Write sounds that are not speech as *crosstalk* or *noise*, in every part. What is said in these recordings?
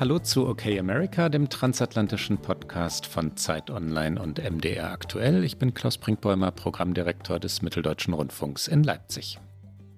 Hallo zu OK America, dem transatlantischen Podcast von Zeit Online und MDR aktuell. Ich bin Klaus Brinkbäumer, Programmdirektor des Mitteldeutschen Rundfunks in Leipzig.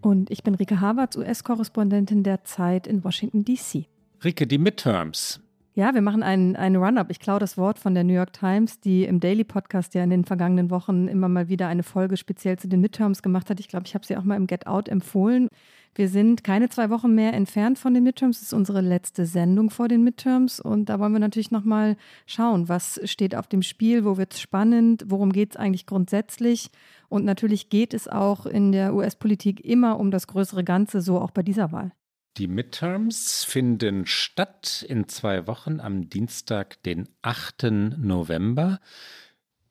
Und ich bin Rike Havertz, US-Korrespondentin der Zeit in Washington, D.C. Rike, die Midterms. Ja, wir machen einen, einen Run-up. Ich klaue das Wort von der New York Times, die im Daily Podcast ja in den vergangenen Wochen immer mal wieder eine Folge speziell zu den Midterms gemacht hat. Ich glaube, ich habe sie auch mal im Get Out empfohlen. Wir sind keine zwei Wochen mehr entfernt von den Midterms. Das ist unsere letzte Sendung vor den Midterms. Und da wollen wir natürlich nochmal schauen, was steht auf dem Spiel, wo wird es spannend, worum geht es eigentlich grundsätzlich. Und natürlich geht es auch in der US-Politik immer um das größere Ganze, so auch bei dieser Wahl. Die Midterms finden statt in zwei Wochen am Dienstag, den 8. November.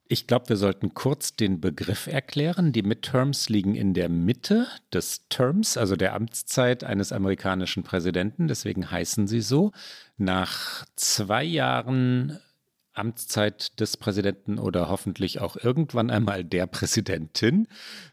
Ich glaube, wir sollten kurz den Begriff erklären. Die Midterms liegen in der Mitte des Terms, also der Amtszeit eines amerikanischen Präsidenten. Deswegen heißen sie so. Nach zwei Jahren Amtszeit des Präsidenten oder hoffentlich auch irgendwann einmal der Präsidentin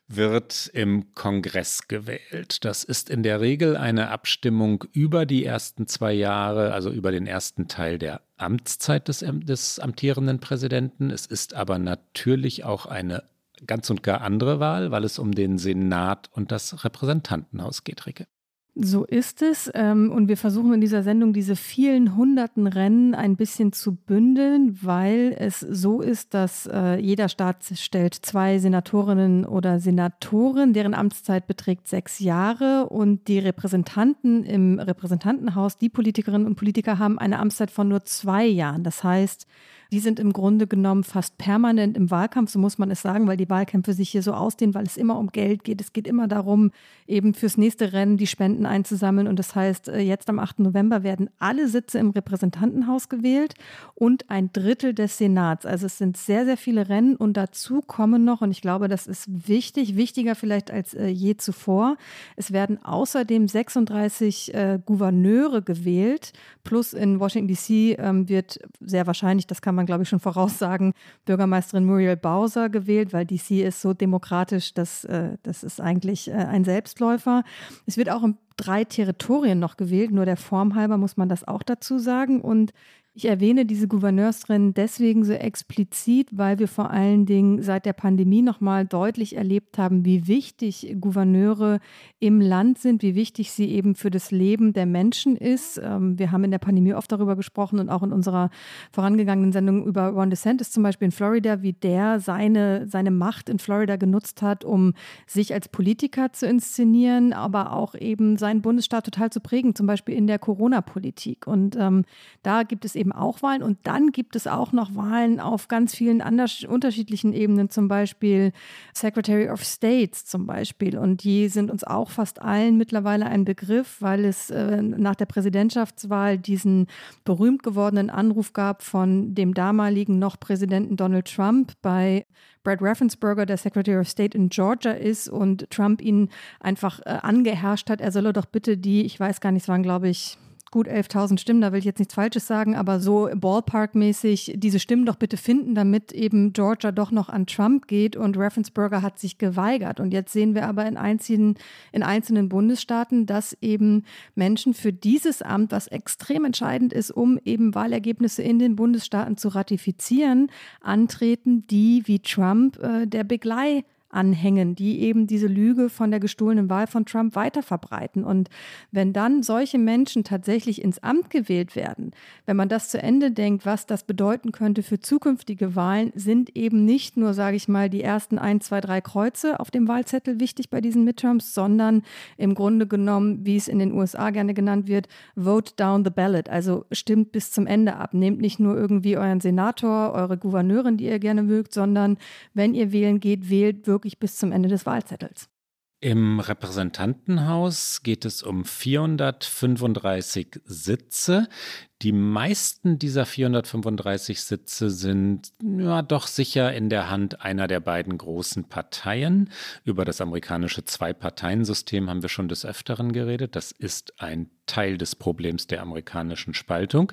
wird im Kongress gewählt. Das ist in der Regel eine Abstimmung über die ersten zwei Jahre, also über den ersten Teil der Amtszeit des, des amtierenden Präsidenten. Es ist aber natürlich auch eine ganz und gar andere Wahl, weil es um den Senat und das Repräsentantenhaus geht, Ricke. So ist es. Ähm, und wir versuchen in dieser Sendung diese vielen hunderten Rennen ein bisschen zu bündeln, weil es so ist, dass äh, jeder Staat stellt zwei Senatorinnen oder Senatoren, deren Amtszeit beträgt sechs Jahre und die Repräsentanten im Repräsentantenhaus, die Politikerinnen und Politiker haben eine Amtszeit von nur zwei Jahren. Das heißt, die sind im Grunde genommen fast permanent im Wahlkampf, so muss man es sagen, weil die Wahlkämpfe sich hier so ausdehnen, weil es immer um Geld geht. Es geht immer darum, eben fürs nächste Rennen die Spenden einzusammeln. Und das heißt, äh, jetzt am 8. November werden alle Sitze im Repräsentantenhaus gewählt und ein Drittel des Senats. Also es sind sehr, sehr viele Rennen und dazu kommen noch, und ich glaube, das ist wichtig, wichtiger vielleicht als äh, je zuvor, es werden außerdem 36 äh, Gouverneure gewählt, plus in Washington DC ähm, wird sehr wahrscheinlich, das kann man man, glaube ich, schon voraussagen, Bürgermeisterin Muriel Bowser gewählt, weil DC ist so demokratisch, dass äh, das ist eigentlich äh, ein Selbstläufer. Es wird auch in drei Territorien noch gewählt, nur der Form halber muss man das auch dazu sagen. Und ich erwähne diese Gouverneursrennen deswegen so explizit, weil wir vor allen Dingen seit der Pandemie nochmal deutlich erlebt haben, wie wichtig Gouverneure im Land sind, wie wichtig sie eben für das Leben der Menschen ist. Ähm, wir haben in der Pandemie oft darüber gesprochen und auch in unserer vorangegangenen Sendung über Ron DeSantis zum Beispiel in Florida, wie der seine, seine Macht in Florida genutzt hat, um sich als Politiker zu inszenieren, aber auch eben seinen Bundesstaat total zu prägen, zum Beispiel in der Corona-Politik. Und ähm, da gibt es eben eben auch Wahlen und dann gibt es auch noch Wahlen auf ganz vielen unterschiedlichen Ebenen, zum Beispiel Secretary of States zum Beispiel. Und die sind uns auch fast allen mittlerweile ein Begriff, weil es äh, nach der Präsidentschaftswahl diesen berühmt gewordenen Anruf gab von dem damaligen noch Präsidenten Donald Trump bei Brad Raffensperger, der Secretary of State in Georgia ist und Trump ihn einfach äh, angeherrscht hat, er solle doch bitte die, ich weiß gar nicht, es waren glaube ich gut 11.000 Stimmen, da will ich jetzt nichts Falsches sagen, aber so Ballpark-mäßig diese Stimmen doch bitte finden, damit eben Georgia doch noch an Trump geht und Raffensperger hat sich geweigert. Und jetzt sehen wir aber in einzelnen, in einzelnen Bundesstaaten, dass eben Menschen für dieses Amt, was extrem entscheidend ist, um eben Wahlergebnisse in den Bundesstaaten zu ratifizieren, antreten, die wie Trump äh, der Begleit anhängen, die eben diese Lüge von der gestohlenen Wahl von Trump weiter verbreiten. Und wenn dann solche Menschen tatsächlich ins Amt gewählt werden, wenn man das zu Ende denkt, was das bedeuten könnte für zukünftige Wahlen, sind eben nicht nur, sage ich mal, die ersten ein, zwei, drei Kreuze auf dem Wahlzettel wichtig bei diesen Midterms, sondern im Grunde genommen, wie es in den USA gerne genannt wird, vote down the ballot. Also stimmt bis zum Ende ab. Nehmt nicht nur irgendwie euren Senator, eure Gouverneurin, die ihr gerne mögt, sondern wenn ihr wählen geht, wählt wirklich wirklich bis zum Ende des Wahlzettels. Im Repräsentantenhaus geht es um 435 Sitze. Die meisten dieser 435 Sitze sind ja doch sicher in der Hand einer der beiden großen Parteien. Über das amerikanische Zwei-Parteien-System haben wir schon des Öfteren geredet. Das ist ein Teil des Problems der amerikanischen Spaltung.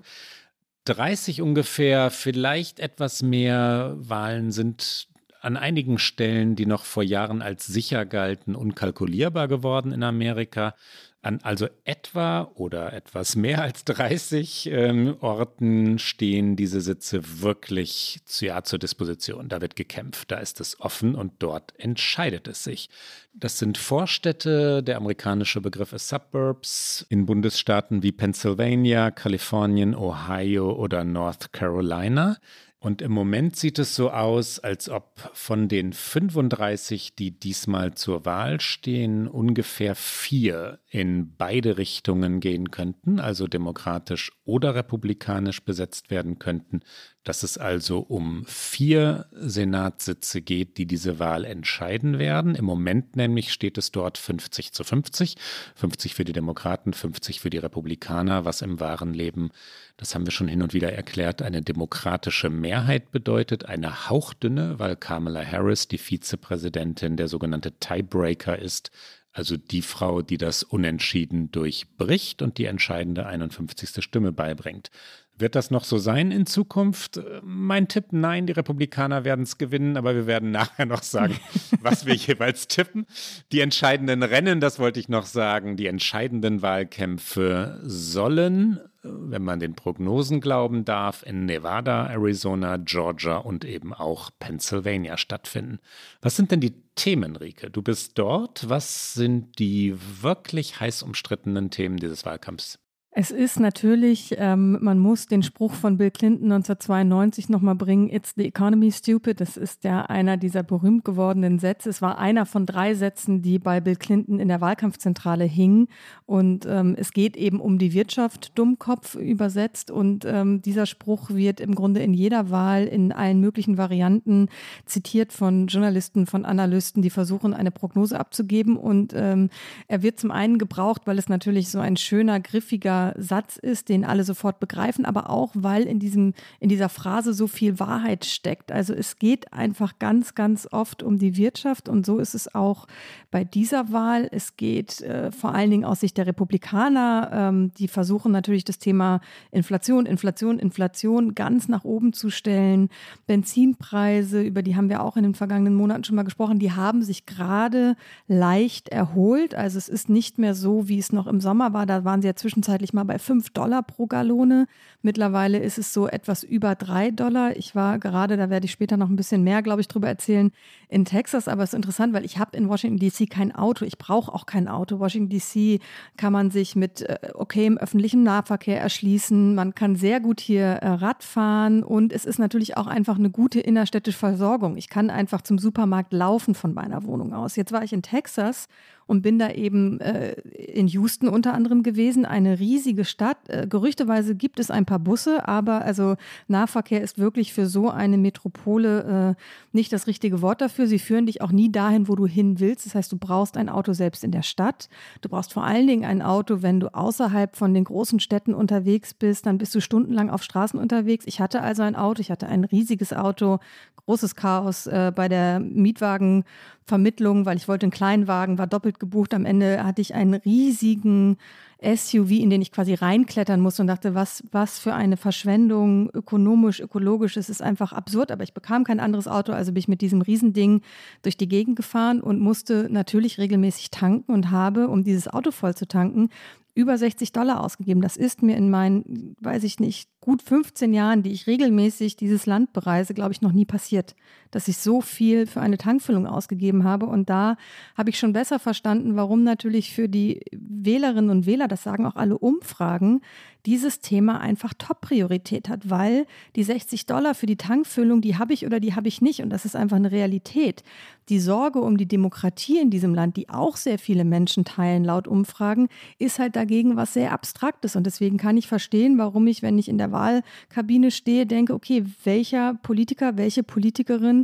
30 ungefähr, vielleicht etwas mehr Wahlen sind an einigen Stellen, die noch vor Jahren als sicher galten, unkalkulierbar geworden in Amerika. An also etwa oder etwas mehr als 30 ähm, Orten stehen diese Sitze wirklich zu, ja, zur Disposition. Da wird gekämpft, da ist es offen und dort entscheidet es sich. Das sind Vorstädte, der amerikanische Begriff ist Suburbs in Bundesstaaten wie Pennsylvania, Kalifornien, Ohio oder North Carolina. Und im Moment sieht es so aus, als ob von den 35, die diesmal zur Wahl stehen, ungefähr vier in beide Richtungen gehen könnten, also demokratisch oder republikanisch besetzt werden könnten dass es also um vier Senatssitze geht, die diese Wahl entscheiden werden. Im Moment nämlich steht es dort 50 zu 50. 50 für die Demokraten, 50 für die Republikaner, was im wahren Leben, das haben wir schon hin und wieder erklärt, eine demokratische Mehrheit bedeutet, eine hauchdünne, weil Kamala Harris, die Vizepräsidentin, der sogenannte Tiebreaker ist, also die Frau, die das Unentschieden durchbricht und die entscheidende 51. Stimme beibringt. Wird das noch so sein in Zukunft? Mein Tipp, nein, die Republikaner werden es gewinnen, aber wir werden *laughs* nachher noch sagen, *laughs* was wir jeweils tippen. Die entscheidenden Rennen, das wollte ich noch sagen, die entscheidenden Wahlkämpfe sollen, wenn man den Prognosen glauben darf, in Nevada, Arizona, Georgia und eben auch Pennsylvania stattfinden. Was sind denn die Themen, Rike? Du bist dort. Was sind die wirklich heiß umstrittenen Themen dieses Wahlkampfs? Es ist natürlich, ähm, man muss den Spruch von Bill Clinton 1992 nochmal bringen, It's the economy stupid. Das ist ja einer dieser berühmt gewordenen Sätze. Es war einer von drei Sätzen, die bei Bill Clinton in der Wahlkampfzentrale hingen. Und ähm, es geht eben um die Wirtschaft, Dummkopf übersetzt. Und ähm, dieser Spruch wird im Grunde in jeder Wahl in allen möglichen Varianten zitiert von Journalisten, von Analysten, die versuchen, eine Prognose abzugeben. Und ähm, er wird zum einen gebraucht, weil es natürlich so ein schöner, griffiger, Satz ist, den alle sofort begreifen, aber auch, weil in, diesem, in dieser Phrase so viel Wahrheit steckt. Also es geht einfach ganz, ganz oft um die Wirtschaft und so ist es auch bei dieser Wahl. Es geht äh, vor allen Dingen aus Sicht der Republikaner, ähm, die versuchen natürlich das Thema Inflation, Inflation, Inflation ganz nach oben zu stellen. Benzinpreise, über die haben wir auch in den vergangenen Monaten schon mal gesprochen, die haben sich gerade leicht erholt. Also es ist nicht mehr so, wie es noch im Sommer war. Da waren sie ja zwischenzeitlich ich mal bei 5 Dollar pro Gallone. Mittlerweile ist es so etwas über 3 Dollar. Ich war gerade, da werde ich später noch ein bisschen mehr, glaube ich, drüber erzählen, in Texas. Aber es ist interessant, weil ich habe in Washington DC kein Auto. Ich brauche auch kein Auto. Washington DC kann man sich mit äh, okay im öffentlichen Nahverkehr erschließen. Man kann sehr gut hier äh, Rad fahren und es ist natürlich auch einfach eine gute innerstädtische Versorgung. Ich kann einfach zum Supermarkt laufen von meiner Wohnung aus. Jetzt war ich in Texas und bin da eben äh, in Houston unter anderem gewesen, eine riesige Stadt. Äh, gerüchteweise gibt es ein paar Busse, aber also Nahverkehr ist wirklich für so eine Metropole äh, nicht das richtige Wort dafür. Sie führen dich auch nie dahin, wo du hin willst. Das heißt, du brauchst ein Auto selbst in der Stadt. Du brauchst vor allen Dingen ein Auto, wenn du außerhalb von den großen Städten unterwegs bist. Dann bist du stundenlang auf Straßen unterwegs. Ich hatte also ein Auto. Ich hatte ein riesiges Auto. Großes Chaos äh, bei der Mietwagen. Vermittlung, weil ich wollte einen kleinen Wagen, war doppelt gebucht. Am Ende hatte ich einen riesigen SUV, in den ich quasi reinklettern musste und dachte, was, was für eine Verschwendung, ökonomisch, ökologisch, es ist einfach absurd, aber ich bekam kein anderes Auto, also bin ich mit diesem Riesending durch die Gegend gefahren und musste natürlich regelmäßig tanken und habe, um dieses Auto voll zu tanken, über 60 Dollar ausgegeben. Das ist mir in meinen, weiß ich nicht, gut 15 Jahren, die ich regelmäßig dieses Land bereise, glaube ich, noch nie passiert, dass ich so viel für eine Tankfüllung ausgegeben habe. Und da habe ich schon besser verstanden, warum natürlich für die Wählerinnen und Wähler, das sagen auch alle Umfragen, dieses Thema einfach Top-Priorität hat, weil die 60 Dollar für die Tankfüllung, die habe ich oder die habe ich nicht. Und das ist einfach eine Realität. Die Sorge um die Demokratie in diesem Land, die auch sehr viele Menschen teilen, laut Umfragen, ist halt dagegen was sehr Abstraktes. Und deswegen kann ich verstehen, warum ich, wenn ich in der Wahlkabine stehe, denke, okay, welcher Politiker, welche Politikerin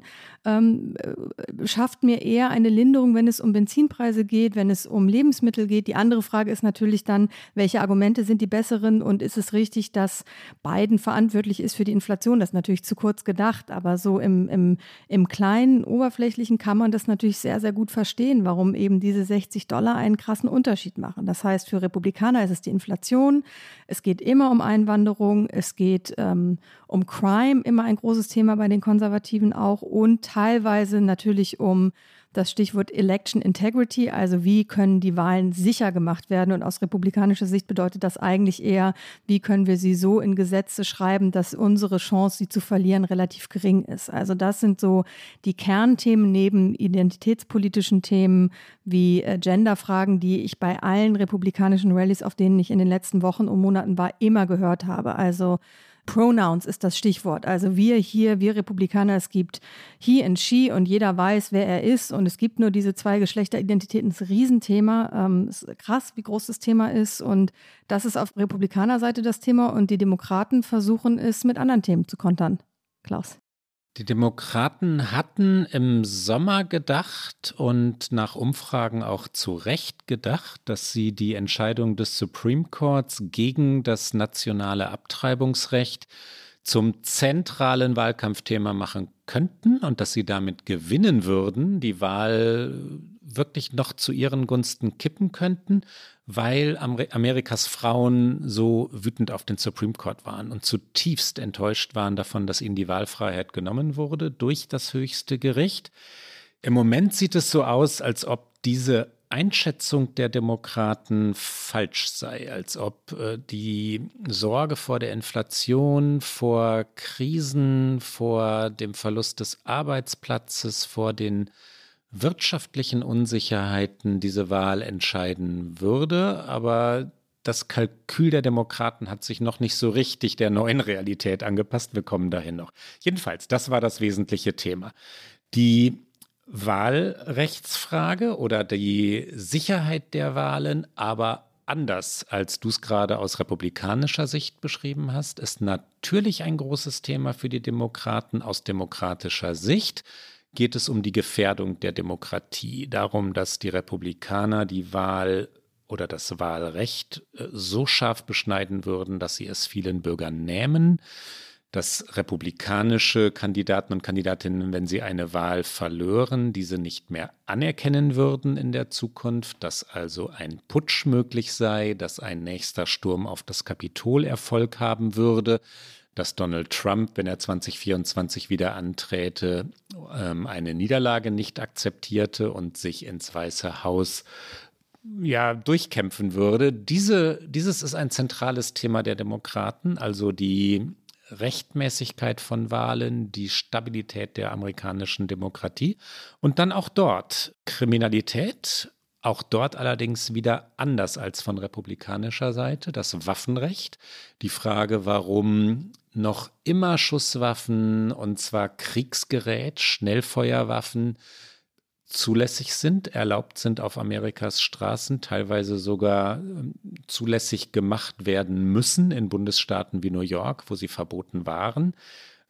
ähm, äh, schafft mir eher eine Linderung, wenn es um Benzinpreise geht, wenn es um Lebensmittel geht. Die andere Frage ist natürlich dann, welche Argumente sind die besseren und ist es richtig, dass Biden verantwortlich ist für die Inflation? Das ist natürlich zu kurz gedacht, aber so im, im, im kleinen, oberflächlichen kann man das natürlich sehr, sehr gut verstehen, warum eben diese 60 Dollar einen krassen Unterschied machen. Das heißt, für Republikaner ist es die Inflation, es geht immer um Einwanderung, es geht ähm, um Crime, immer ein großes Thema bei den Konservativen auch und teilweise natürlich um das Stichwort Election Integrity, also wie können die Wahlen sicher gemacht werden. Und aus republikanischer Sicht bedeutet das eigentlich eher, wie können wir sie so in Gesetze schreiben, dass unsere Chance, sie zu verlieren, relativ gering ist. Also das sind so die Kernthemen neben identitätspolitischen Themen wie äh, Genderfragen, die ich bei allen republikanischen Rallyes, auf denen ich in den letzten Wochen und Monaten war, immer gehört habe. Also Pronouns ist das Stichwort. Also wir hier, wir Republikaner, es gibt he and she und jeder weiß, wer er ist und es gibt nur diese zwei Geschlechteridentitäten. Das ist ein Riesenthema. Ähm, ist krass, wie groß das Thema ist und das ist auf Republikanerseite das Thema und die Demokraten versuchen es mit anderen Themen zu kontern. Klaus. Die Demokraten hatten im Sommer gedacht und nach Umfragen auch zu Recht gedacht, dass sie die Entscheidung des Supreme Courts gegen das nationale Abtreibungsrecht zum zentralen Wahlkampfthema machen könnten und dass sie damit gewinnen würden, die Wahl wirklich noch zu ihren Gunsten kippen könnten, weil Amerikas Frauen so wütend auf den Supreme Court waren und zutiefst enttäuscht waren davon, dass ihnen die Wahlfreiheit genommen wurde durch das höchste Gericht. Im Moment sieht es so aus, als ob diese Einschätzung der Demokraten falsch sei, als ob äh, die Sorge vor der Inflation, vor Krisen, vor dem Verlust des Arbeitsplatzes, vor den wirtschaftlichen Unsicherheiten diese Wahl entscheiden würde. Aber das Kalkül der Demokraten hat sich noch nicht so richtig der neuen Realität angepasst. Wir kommen dahin noch. Jedenfalls, das war das wesentliche Thema. Die Wahlrechtsfrage oder die Sicherheit der Wahlen, aber anders, als du es gerade aus republikanischer Sicht beschrieben hast, ist natürlich ein großes Thema für die Demokraten aus demokratischer Sicht geht es um die Gefährdung der Demokratie, darum, dass die Republikaner die Wahl oder das Wahlrecht äh, so scharf beschneiden würden, dass sie es vielen Bürgern nehmen, dass republikanische Kandidaten und Kandidatinnen, wenn sie eine Wahl verlören, diese nicht mehr anerkennen würden in der Zukunft, dass also ein Putsch möglich sei, dass ein nächster Sturm auf das Kapitol Erfolg haben würde, dass Donald Trump, wenn er 2024 wieder anträte, ähm, eine Niederlage nicht akzeptierte und sich ins Weiße Haus ja, durchkämpfen würde. Diese, dieses ist ein zentrales Thema der Demokraten, also die Rechtmäßigkeit von Wahlen, die Stabilität der amerikanischen Demokratie und dann auch dort Kriminalität, auch dort allerdings wieder anders als von republikanischer Seite, das Waffenrecht, die Frage, warum noch immer Schusswaffen und zwar Kriegsgerät, Schnellfeuerwaffen zulässig sind, erlaubt sind auf Amerikas Straßen, teilweise sogar ähm, zulässig gemacht werden müssen in Bundesstaaten wie New York, wo sie verboten waren.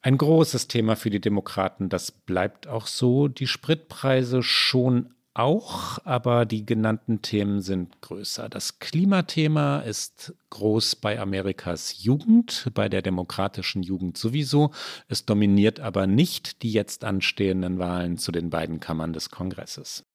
Ein großes Thema für die Demokraten, das bleibt auch so. Die Spritpreise schon auch, aber die genannten Themen sind größer. Das Klimathema ist groß bei Amerikas Jugend, bei der demokratischen Jugend sowieso. Es dominiert aber nicht die jetzt anstehenden Wahlen zu den beiden Kammern des Kongresses.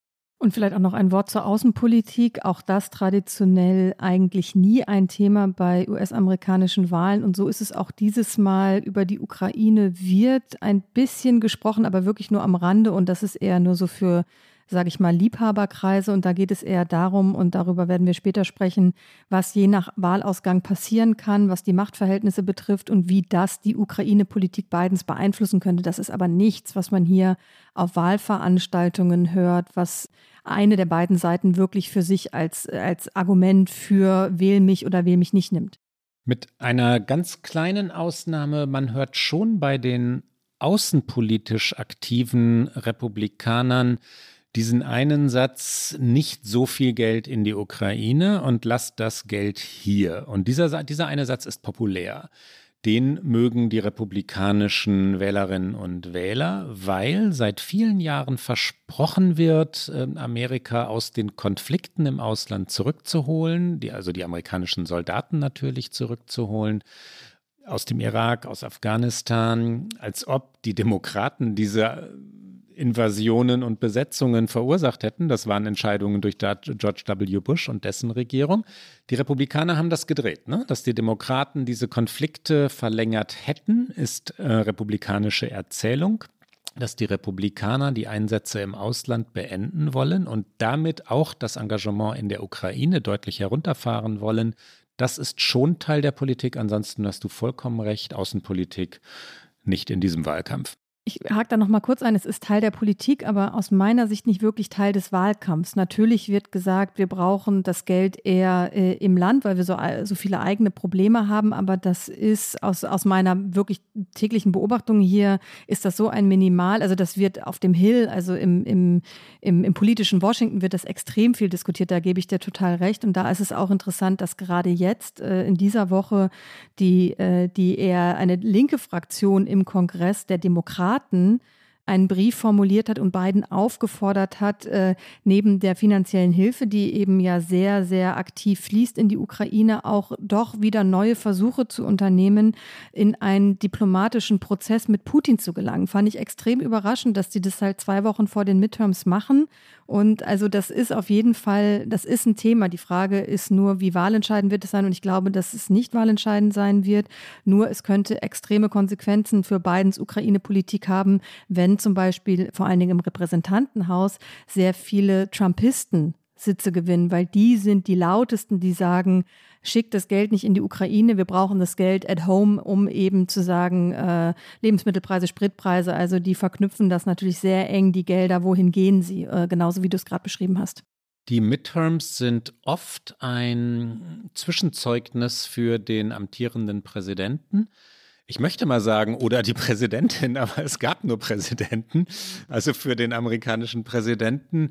Und vielleicht auch noch ein Wort zur Außenpolitik. Auch das traditionell eigentlich nie ein Thema bei US-amerikanischen Wahlen. Und so ist es auch dieses Mal. Über die Ukraine wird ein bisschen gesprochen, aber wirklich nur am Rande. Und das ist eher nur so für sage ich mal, Liebhaberkreise. Und da geht es eher darum, und darüber werden wir später sprechen, was je nach Wahlausgang passieren kann, was die Machtverhältnisse betrifft und wie das die Ukraine-Politik Bidens beeinflussen könnte. Das ist aber nichts, was man hier auf Wahlveranstaltungen hört, was eine der beiden Seiten wirklich für sich als, als Argument für wähl mich oder wähl mich nicht nimmt. Mit einer ganz kleinen Ausnahme, man hört schon bei den außenpolitisch aktiven Republikanern diesen einen Satz, nicht so viel Geld in die Ukraine und lasst das Geld hier. Und dieser, dieser eine Satz ist populär. Den mögen die republikanischen Wählerinnen und Wähler, weil seit vielen Jahren versprochen wird, ähm, Amerika aus den Konflikten im Ausland zurückzuholen, die, also die amerikanischen Soldaten natürlich zurückzuholen aus dem Irak, aus Afghanistan, als ob die Demokraten diese Invasionen und Besetzungen verursacht hätten. Das waren Entscheidungen durch George W. Bush und dessen Regierung. Die Republikaner haben das gedreht. Ne? Dass die Demokraten diese Konflikte verlängert hätten, ist äh, republikanische Erzählung dass die Republikaner die Einsätze im Ausland beenden wollen und damit auch das Engagement in der Ukraine deutlich herunterfahren wollen. Das ist schon Teil der Politik. Ansonsten hast du vollkommen recht. Außenpolitik nicht in diesem Wahlkampf. Ich hake da noch mal kurz ein. Es ist Teil der Politik, aber aus meiner Sicht nicht wirklich Teil des Wahlkampfs. Natürlich wird gesagt, wir brauchen das Geld eher äh, im Land, weil wir so, so viele eigene Probleme haben. Aber das ist aus, aus meiner wirklich täglichen Beobachtung hier, ist das so ein Minimal. Also das wird auf dem Hill, also im, im, im, im politischen Washington wird das extrem viel diskutiert. Da gebe ich dir total recht. Und da ist es auch interessant, dass gerade jetzt äh, in dieser Woche die, äh, die eher eine linke Fraktion im Kongress der Demokraten Staaten einen Brief formuliert hat und Biden aufgefordert hat, äh, neben der finanziellen Hilfe, die eben ja sehr, sehr aktiv fließt in die Ukraine, auch doch wieder neue Versuche zu unternehmen, in einen diplomatischen Prozess mit Putin zu gelangen. Fand ich extrem überraschend, dass die das halt zwei Wochen vor den Midterms machen und also das ist auf jeden Fall, das ist ein Thema. Die Frage ist nur, wie wahlentscheidend wird es sein? Und ich glaube, dass es nicht wahlentscheidend sein wird. Nur es könnte extreme Konsequenzen für Bidens Ukraine-Politik haben, wenn zum Beispiel vor allen Dingen im Repräsentantenhaus sehr viele Trumpisten Sitze gewinnen, weil die sind die lautesten, die sagen, schickt das Geld nicht in die Ukraine, wir brauchen das Geld at home, um eben zu sagen, äh, Lebensmittelpreise, Spritpreise, also die verknüpfen das natürlich sehr eng, die Gelder, wohin gehen sie, äh, genauso wie du es gerade beschrieben hast. Die Midterms sind oft ein Zwischenzeugnis für den amtierenden Präsidenten. Ich möchte mal sagen, oder die Präsidentin, *laughs* aber es gab nur Präsidenten, also für den amerikanischen Präsidenten.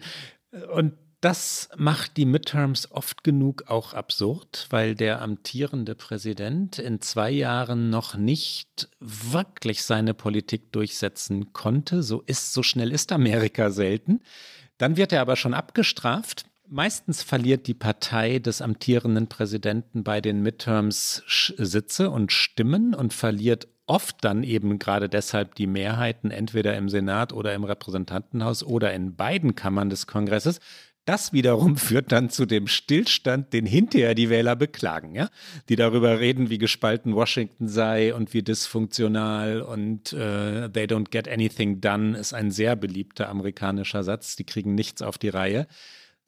Und das macht die Midterms oft genug auch absurd, weil der amtierende Präsident in zwei Jahren noch nicht wirklich seine Politik durchsetzen konnte. So ist, so schnell ist Amerika selten. Dann wird er aber schon abgestraft. Meistens verliert die Partei des amtierenden Präsidenten bei den Midterms Sitze und Stimmen und verliert oft dann eben gerade deshalb die Mehrheiten entweder im Senat oder im Repräsentantenhaus oder in beiden Kammern des Kongresses. Das wiederum *laughs* führt dann zu dem Stillstand, den hinterher die Wähler beklagen, ja, die darüber reden, wie gespalten Washington sei und wie dysfunktional und äh, they don't get anything done ist ein sehr beliebter amerikanischer Satz. Die kriegen nichts auf die Reihe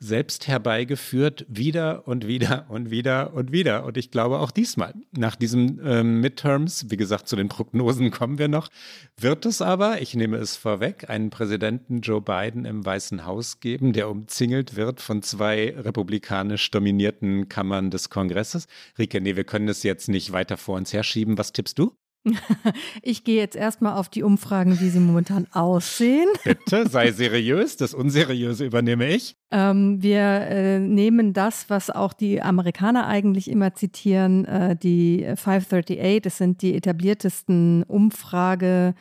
selbst herbeigeführt, wieder und wieder und wieder und wieder. Und ich glaube auch diesmal, nach diesen ähm, Midterms, wie gesagt, zu den Prognosen kommen wir noch, wird es aber, ich nehme es vorweg, einen Präsidenten Joe Biden im Weißen Haus geben, der umzingelt wird von zwei republikanisch dominierten Kammern des Kongresses. Rike, nee, wir können es jetzt nicht weiter vor uns herschieben. Was tippst du? *laughs* Ich gehe jetzt erstmal auf die Umfragen, wie sie momentan aussehen. *laughs* Bitte, sei seriös. Das Unseriöse übernehme ich. Ähm, wir äh, nehmen das, was auch die Amerikaner eigentlich immer zitieren, äh, die 538. Das sind die etabliertesten Umfrage-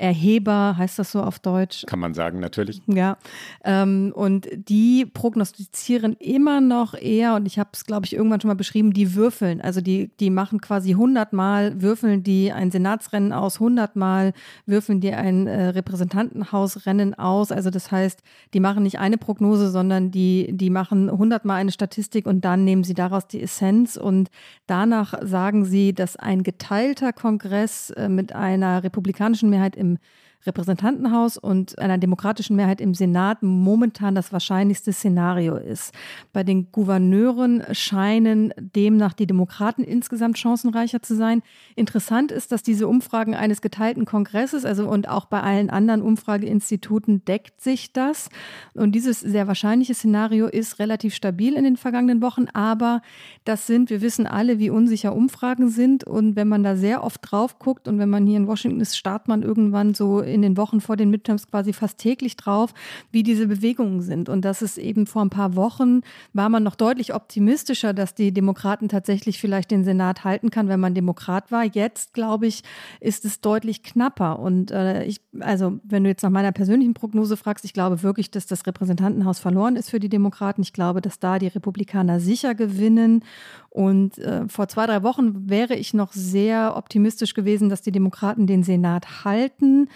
Erheber, heißt das so auf Deutsch? Kann man sagen, natürlich. Ja. Ähm, und die prognostizieren immer noch eher, und ich habe es, glaube ich, irgendwann schon mal beschrieben, die würfeln. Also die, die machen quasi 100 Mal, würfeln die ein Senatsrennen aus, 100 Mal würfeln die ein äh, Repräsentantenhausrennen aus. Also das heißt, die machen nicht eine Prognose, sondern die, die machen 100 Mal eine Statistik und dann nehmen sie daraus die Essenz und danach sagen sie, dass ein geteilter Kongress äh, mit einer republikanischen Mehrheit im become Repräsentantenhaus und einer demokratischen Mehrheit im Senat momentan das wahrscheinlichste Szenario ist. Bei den Gouverneuren scheinen demnach die Demokraten insgesamt chancenreicher zu sein. Interessant ist, dass diese Umfragen eines geteilten Kongresses, also und auch bei allen anderen Umfrageinstituten deckt sich das. Und dieses sehr wahrscheinliche Szenario ist relativ stabil in den vergangenen Wochen, aber das sind, wir wissen alle, wie unsicher Umfragen sind. Und wenn man da sehr oft drauf guckt und wenn man hier in Washington ist, startet man irgendwann so in den Wochen vor den Midterms quasi fast täglich drauf, wie diese Bewegungen sind. Und das ist eben vor ein paar Wochen war man noch deutlich optimistischer, dass die Demokraten tatsächlich vielleicht den Senat halten kann, wenn man Demokrat war. Jetzt, glaube ich, ist es deutlich knapper. Und äh, ich, also wenn du jetzt nach meiner persönlichen Prognose fragst, ich glaube wirklich, dass das Repräsentantenhaus verloren ist für die Demokraten. Ich glaube, dass da die Republikaner sicher gewinnen. Und äh, vor zwei, drei Wochen wäre ich noch sehr optimistisch gewesen, dass die Demokraten den Senat halten.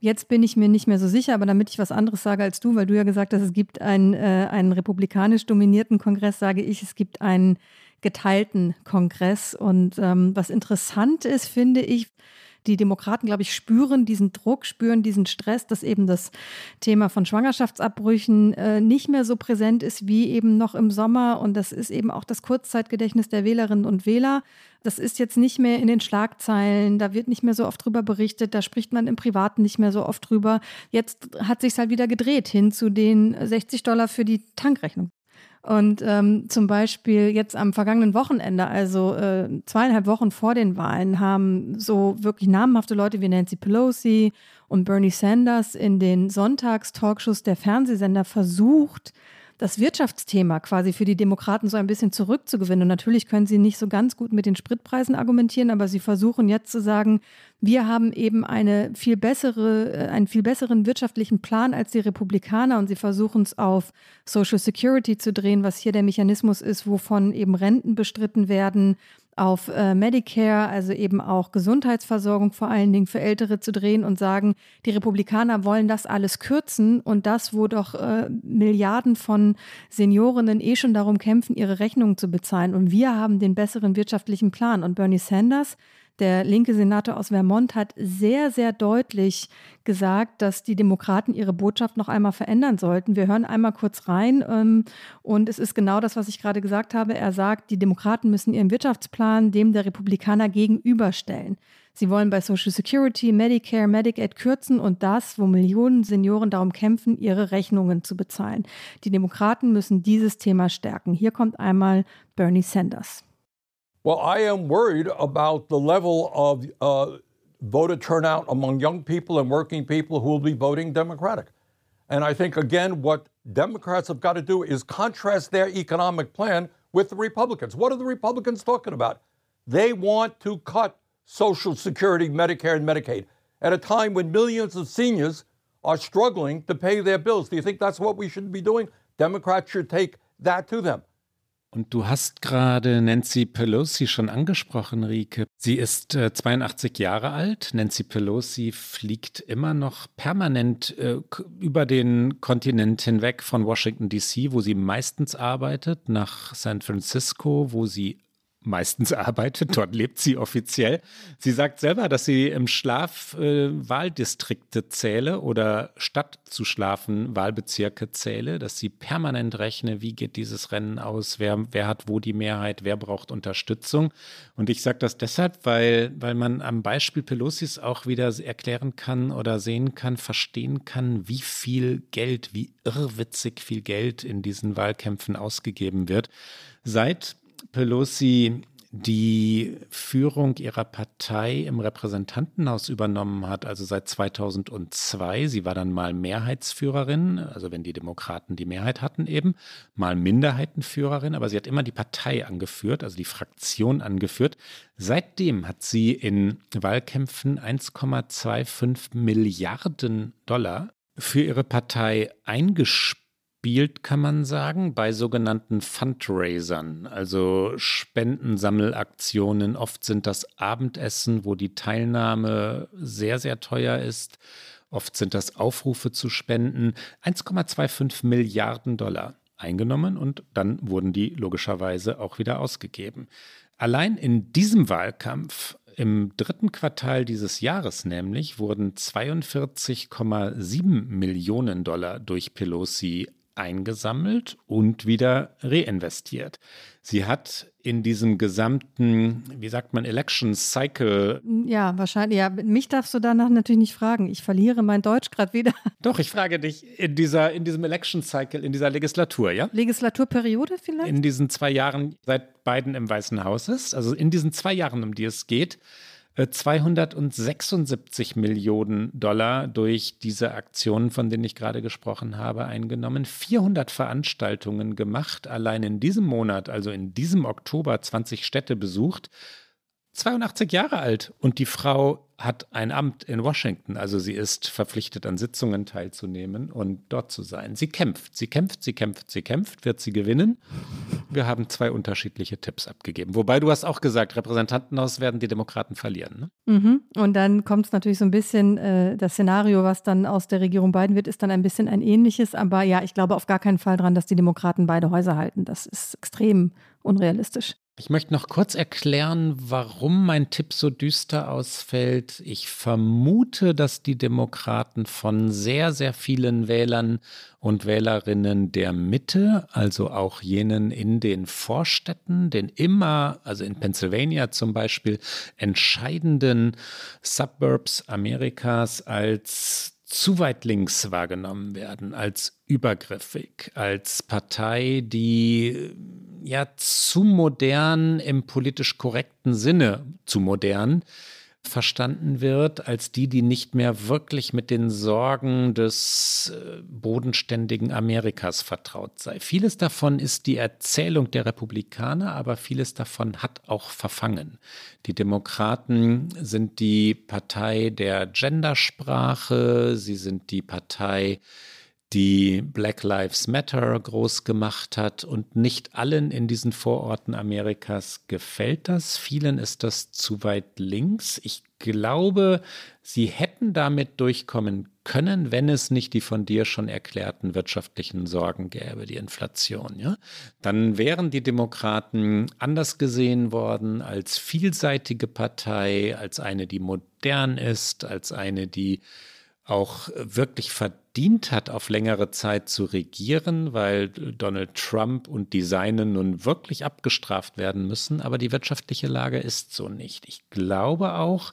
Jetzt bin ich mir nicht mehr so sicher, aber damit ich was anderes sage als du, weil du ja gesagt hast, es gibt einen, äh, einen republikanisch dominierten Kongress, sage ich, es gibt einen geteilten Kongress. Und ähm, was interessant ist, finde ich, die Demokraten, glaube ich, spüren diesen Druck, spüren diesen Stress, dass eben das Thema von Schwangerschaftsabbrüchen äh, nicht mehr so präsent ist wie eben noch im Sommer. Und das ist eben auch das Kurzzeitgedächtnis der Wählerinnen und Wähler. Das ist jetzt nicht mehr in den Schlagzeilen, da wird nicht mehr so oft drüber berichtet, da spricht man im Privaten nicht mehr so oft drüber. Jetzt hat sich halt wieder gedreht hin zu den 60 Dollar für die Tankrechnung. Und ähm, zum Beispiel jetzt am vergangenen Wochenende, also äh, zweieinhalb Wochen vor den Wahlen, haben so wirklich namhafte Leute wie Nancy Pelosi und Bernie Sanders in den Sonntagstalkshows der Fernsehsender versucht, das Wirtschaftsthema quasi für die Demokraten so ein bisschen zurückzugewinnen. Und natürlich können sie nicht so ganz gut mit den Spritpreisen argumentieren, aber sie versuchen jetzt zu sagen, wir haben eben eine viel bessere, äh, einen viel besseren wirtschaftlichen Plan als die Republikaner und sie versuchen es auf Social Security zu drehen, was hier der Mechanismus ist, wovon eben Renten bestritten werden, auf äh, Medicare, also eben auch Gesundheitsversorgung vor allen Dingen für Ältere zu drehen und sagen, die Republikaner wollen das alles kürzen und das, wo doch äh, Milliarden von Seniorinnen eh schon darum kämpfen, ihre Rechnungen zu bezahlen. Und wir haben den besseren wirtschaftlichen Plan. Und Bernie Sanders der linke Senator aus Vermont hat sehr, sehr deutlich gesagt, dass die Demokraten ihre Botschaft noch einmal verändern sollten. Wir hören einmal kurz rein ähm, und es ist genau das, was ich gerade gesagt habe. Er sagt, die Demokraten müssen ihren Wirtschaftsplan dem der Republikaner gegenüberstellen. Sie wollen bei Social Security, Medicare, Medicaid kürzen und das, wo Millionen Senioren darum kämpfen, ihre Rechnungen zu bezahlen. Die Demokraten müssen dieses Thema stärken. Hier kommt einmal Bernie Sanders. Well, I am worried about the level of uh, voter turnout among young people and working people who will be voting Democratic. And I think, again, what Democrats have got to do is contrast their economic plan with the Republicans. What are the Republicans talking about? They want to cut Social Security, Medicare, and Medicaid at a time when millions of seniors are struggling to pay their bills. Do you think that's what we should be doing? Democrats should take that to them. Und du hast gerade Nancy Pelosi schon angesprochen, Rike. Sie ist äh, 82 Jahre alt. Nancy Pelosi fliegt immer noch permanent äh, über den Kontinent hinweg von Washington, DC, wo sie meistens arbeitet, nach San Francisco, wo sie meistens arbeitet. Dort lebt sie offiziell. Sie sagt selber, dass sie im Schlaf äh, Wahldistrikte zähle oder statt zu schlafen Wahlbezirke zähle, dass sie permanent rechne, wie geht dieses Rennen aus, wer, wer hat wo die Mehrheit, wer braucht Unterstützung. Und ich sage das deshalb, weil, weil man am Beispiel Pelosis auch wieder erklären kann oder sehen kann, verstehen kann, wie viel Geld, wie irrwitzig viel Geld in diesen Wahlkämpfen ausgegeben wird. Seit Pelosi die Führung ihrer Partei im Repräsentantenhaus übernommen hat, also seit 2002. Sie war dann mal Mehrheitsführerin, also wenn die Demokraten die Mehrheit hatten eben, mal Minderheitenführerin, aber sie hat immer die Partei angeführt, also die Fraktion angeführt. Seitdem hat sie in Wahlkämpfen 1,25 Milliarden Dollar für ihre Partei eingespielt spielt, kann man sagen, bei sogenannten Fundraisern, also Spendensammelaktionen. Oft sind das Abendessen, wo die Teilnahme sehr, sehr teuer ist. Oft sind das Aufrufe zu spenden. 1,25 Milliarden Dollar eingenommen und dann wurden die logischerweise auch wieder ausgegeben. Allein in diesem Wahlkampf Im dritten Quartal dieses Jahres nämlich wurden 42,7 Millionen Dollar durch Pelosi eingesammelt und wieder reinvestiert. Sie hat in diesem gesamten, wie sagt man, Election Cycle. Ja, wahrscheinlich. Ja, mich darfst du danach natürlich nicht fragen. Ich verliere mein Deutsch gerade wieder. *laughs* Doch, ich frage dich in dieser, in diesem Election Cycle, in dieser Legislatur, ja? Legislaturperiode vielleicht? In diesen zwei Jahren, seit Biden im Weißen Haus ist, also in diesen zwei Jahren, um die es geht, 276 äh, Millionen Dollar durch diese Aktionen, von denen ich gerade gesprochen habe, eingenommen. 400 Veranstaltungen gemacht, allein in diesem Monat, also in diesem Oktober, 20 Städte besucht. 82 Jahre alt und die Frau hat ein Amt in Washington, also sie ist verpflichtet, an Sitzungen teilzunehmen und dort zu sein. Sie kämpft, sie kämpft, sie kämpft, sie kämpft, wird sie gewinnen. Wir haben zwei unterschiedliche Tipps abgegeben. Wobei du hast auch gesagt, Repräsentantenhaus werden die Demokraten verlieren. Ne? Mhm. Und dann kommt es natürlich so ein bisschen, äh, das Szenario, was dann aus der Regierung Biden wird, ist dann ein bisschen ein ähnliches. Aber ja, ich glaube auf gar keinen Fall dran, dass die Demokraten beide Häuser halten. Das ist extrem unrealistisch. Ich möchte noch kurz erklären, warum mein Tipp so düster ausfällt. Ich vermute, dass die Demokraten von sehr, sehr vielen Wählern und Wählerinnen der Mitte, also auch jenen in den Vorstädten, den immer, also in Pennsylvania zum Beispiel, entscheidenden Suburbs Amerikas als zu weit links wahrgenommen werden, als übergriffig, als Partei, die ja zu modern im politisch korrekten Sinne zu modern verstanden wird, als die, die nicht mehr wirklich mit den Sorgen des äh, bodenständigen Amerikas vertraut sei. Vieles davon ist die Erzählung der Republikaner, aber vieles davon hat auch verfangen. Die Demokraten sind die Partei der Gendersprache, sie sind die Partei die Black Lives Matter groß gemacht hat. Und nicht allen in diesen Vororten Amerikas gefällt das. Vielen ist das zu weit links. Ich glaube, sie hätten damit durchkommen können, wenn es nicht die von dir schon erklärten wirtschaftlichen Sorgen gäbe, die Inflation. Ja? Dann wären die Demokraten anders gesehen worden als vielseitige Partei, als eine, die modern ist, als eine, die auch wirklich verdient hat, auf längere Zeit zu regieren, weil Donald Trump und die Seinen nun wirklich abgestraft werden müssen. Aber die wirtschaftliche Lage ist so nicht. Ich glaube auch,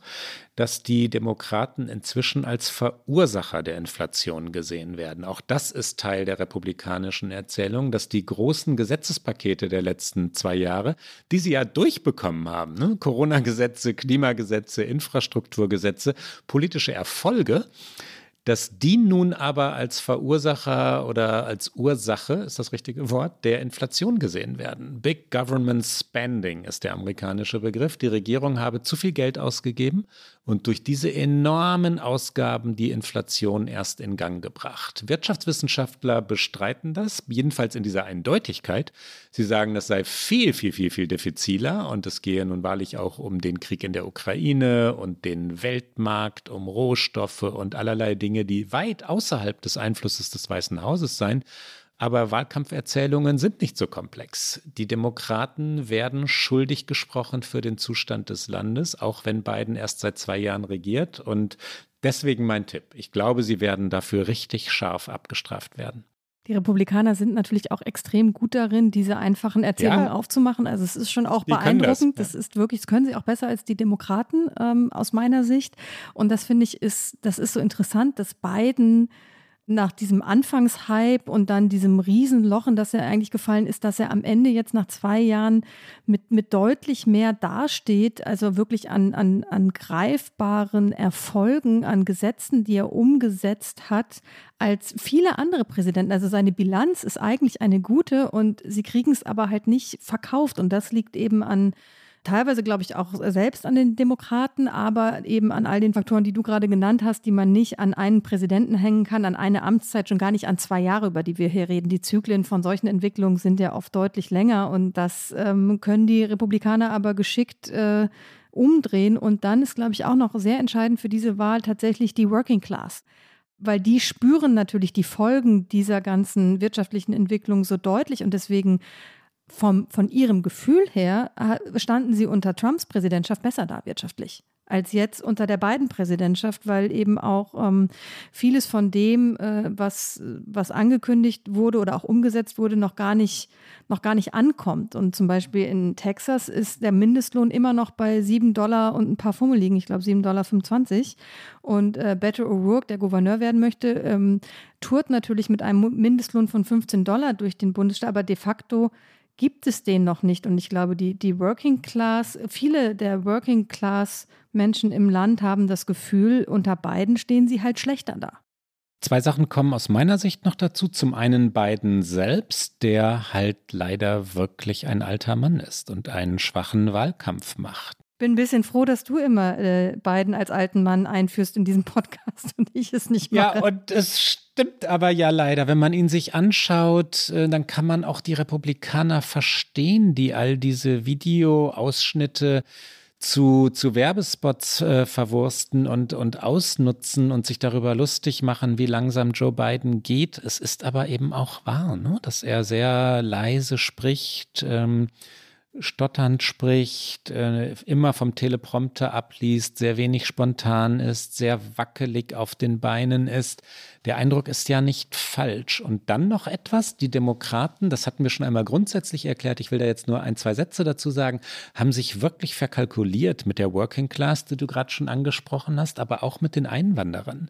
dass die Demokraten inzwischen als Verursacher der Inflation gesehen werden. Auch das ist Teil der republikanischen Erzählung, dass die großen Gesetzespakete der letzten zwei Jahre, die sie ja durchbekommen haben, ne? Corona-Gesetze, Klimagesetze, Infrastrukturgesetze, politische Erfolge, dass die nun aber als Verursacher oder als Ursache, ist das richtige Wort, der Inflation gesehen werden. Big Government Spending ist der amerikanische Begriff. Die Regierung habe zu viel Geld ausgegeben und durch diese enormen Ausgaben die Inflation erst in Gang gebracht. Wirtschaftswissenschaftler bestreiten das, jedenfalls in dieser Eindeutigkeit. Sie sagen, das sei viel, viel, viel, viel diffiziler und es gehe nun wahrlich auch um den Krieg in der Ukraine und den Weltmarkt, um Rohstoffe und allerlei Dinge, die weit außerhalb des Einflusses des Weißen Hauses seien. Aber Wahlkampferzählungen sind nicht so komplex. Die Demokraten werden schuldig gesprochen für den Zustand des Landes, auch wenn Biden erst seit zwei Jahren regiert. Und deswegen mein Tipp. Ich glaube, sie werden dafür richtig scharf abgestraft werden. Die Republikaner sind natürlich auch extrem gut darin, diese einfachen Erzählungen ja. aufzumachen. Also es ist schon auch die beeindruckend. Das, ja. das, ist wirklich, das können sie auch besser als die Demokraten ähm, aus meiner Sicht. Und das finde ich ist, das ist so interessant, dass Biden nach diesem Anfangshype und dann diesem Riesenloch, in das er eigentlich gefallen ist, dass er am Ende jetzt nach zwei Jahren mit, mit deutlich mehr dasteht, also wirklich an, an, an greifbaren Erfolgen, an Gesetzen, die er umgesetzt hat, als viele andere Präsidenten. Also seine Bilanz ist eigentlich eine gute und sie kriegen es aber halt nicht verkauft. Und das liegt eben an teilweise, glaube ich, auch selbst an den Demokraten, aber eben an all den Faktoren, die du gerade genannt hast, die man nicht an einen Präsidenten hängen kann, an eine Amtszeit, schon gar nicht an zwei Jahre, über die wir hier reden. Die Zyklen von solchen Entwicklungen sind ja oft deutlich länger und das ähm, können die Republikaner aber geschickt äh, umdrehen. Und dann ist, glaube ich, auch noch sehr entscheidend für diese Wahl tatsächlich die Working Class weil die spüren natürlich die Folgen dieser ganzen wirtschaftlichen Entwicklung so deutlich und deswegen vom, von ihrem Gefühl her standen sie unter Trumps Präsidentschaft besser da wirtschaftlich als jetzt unter der beiden Präsidentschaft, weil eben auch ähm, vieles von dem, äh, was, was angekündigt wurde oder auch umgesetzt wurde, noch gar nicht, noch gar nicht ankommt. Und zum Beispiel in Texas ist der Mindestlohn immer noch bei 7 Dollar und ein paar Fummel liegen, ich glaube 7,25 Dollar. Und äh, Beto O'Rourke, der Gouverneur werden möchte, ähm, tourt natürlich mit einem Mindestlohn von 15 Dollar durch den Bundesstaat, aber de facto gibt es den noch nicht. Und ich glaube, die, die Working Class, viele der Working Class Menschen im Land haben das Gefühl, unter beiden stehen sie halt schlechter da. Zwei Sachen kommen aus meiner Sicht noch dazu. Zum einen Biden selbst, der halt leider wirklich ein alter Mann ist und einen schwachen Wahlkampf macht bin ein bisschen froh, dass du immer äh, Biden als alten Mann einführst in diesem *laughs* Podcast und ich es nicht mache. Ja, und es stimmt aber ja leider. Wenn man ihn sich anschaut, äh, dann kann man auch die Republikaner verstehen, die all diese Videoausschnitte zu, zu Werbespots äh, verwursten und, und ausnutzen und sich darüber lustig machen, wie langsam Joe Biden geht. Es ist aber eben auch wahr, ne? dass er sehr leise spricht. Ähm, stotternd spricht, äh, immer vom Teleprompter abliest, sehr wenig spontan ist, sehr wackelig auf den Beinen ist. Der Eindruck ist ja nicht falsch. Und dann noch etwas, die Demokraten, das hatten wir schon einmal grundsätzlich erklärt, ich will da jetzt nur ein, zwei Sätze dazu sagen, haben sich wirklich verkalkuliert mit der Working Class, die du gerade schon angesprochen hast, aber auch mit den Einwanderern.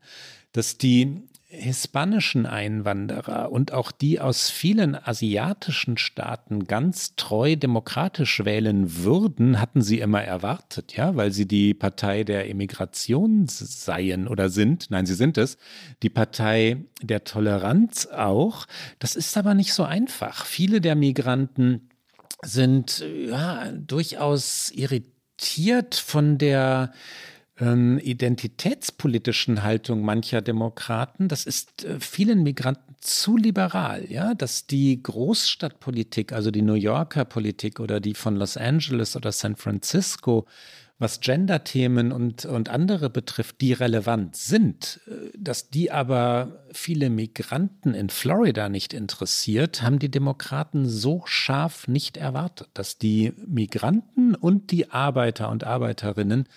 Dass die hispanischen Einwanderer und auch die aus vielen asiatischen Staaten ganz treu demokratisch wählen würden, hatten sie immer erwartet, ja, weil sie die Partei der Immigration seien oder sind. Nein, sie sind es. Die Partei der Toleranz auch. Das ist aber nicht so einfach. Viele der Migranten sind ja durchaus irritiert von der ähm, identitätspolitischen Haltung mancher Demokraten, das ist äh, vielen Migranten zu liberal, ja, dass die Großstadtpolitik, also die New Yorker Politik oder die von Los Angeles oder San Francisco, was Gender-Themen und, und andere betrifft, die relevant sind, äh, dass die aber viele Migranten in Florida nicht interessiert, haben die Demokraten so scharf nicht erwartet, dass die Migranten und die Arbeiter und Arbeiterinnen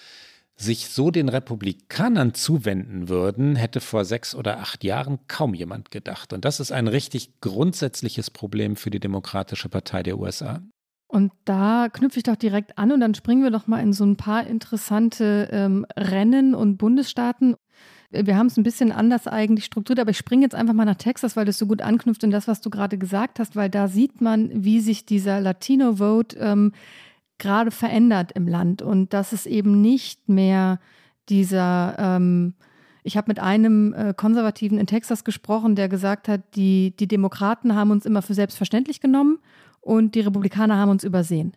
sich so den Republikanern zuwenden würden, hätte vor sechs oder acht Jahren kaum jemand gedacht. Und das ist ein richtig grundsätzliches Problem für die Demokratische Partei der USA. Und da knüpfe ich doch direkt an und dann springen wir doch mal in so ein paar interessante ähm, Rennen und Bundesstaaten. Wir haben es ein bisschen anders eigentlich strukturiert, aber ich springe jetzt einfach mal nach Texas, weil das so gut anknüpft in das, was du gerade gesagt hast, weil da sieht man, wie sich dieser Latino-Vote ähm, gerade verändert im Land und dass es eben nicht mehr dieser, ähm, ich habe mit einem äh, Konservativen in Texas gesprochen, der gesagt hat, die, die Demokraten haben uns immer für selbstverständlich genommen und die Republikaner haben uns übersehen.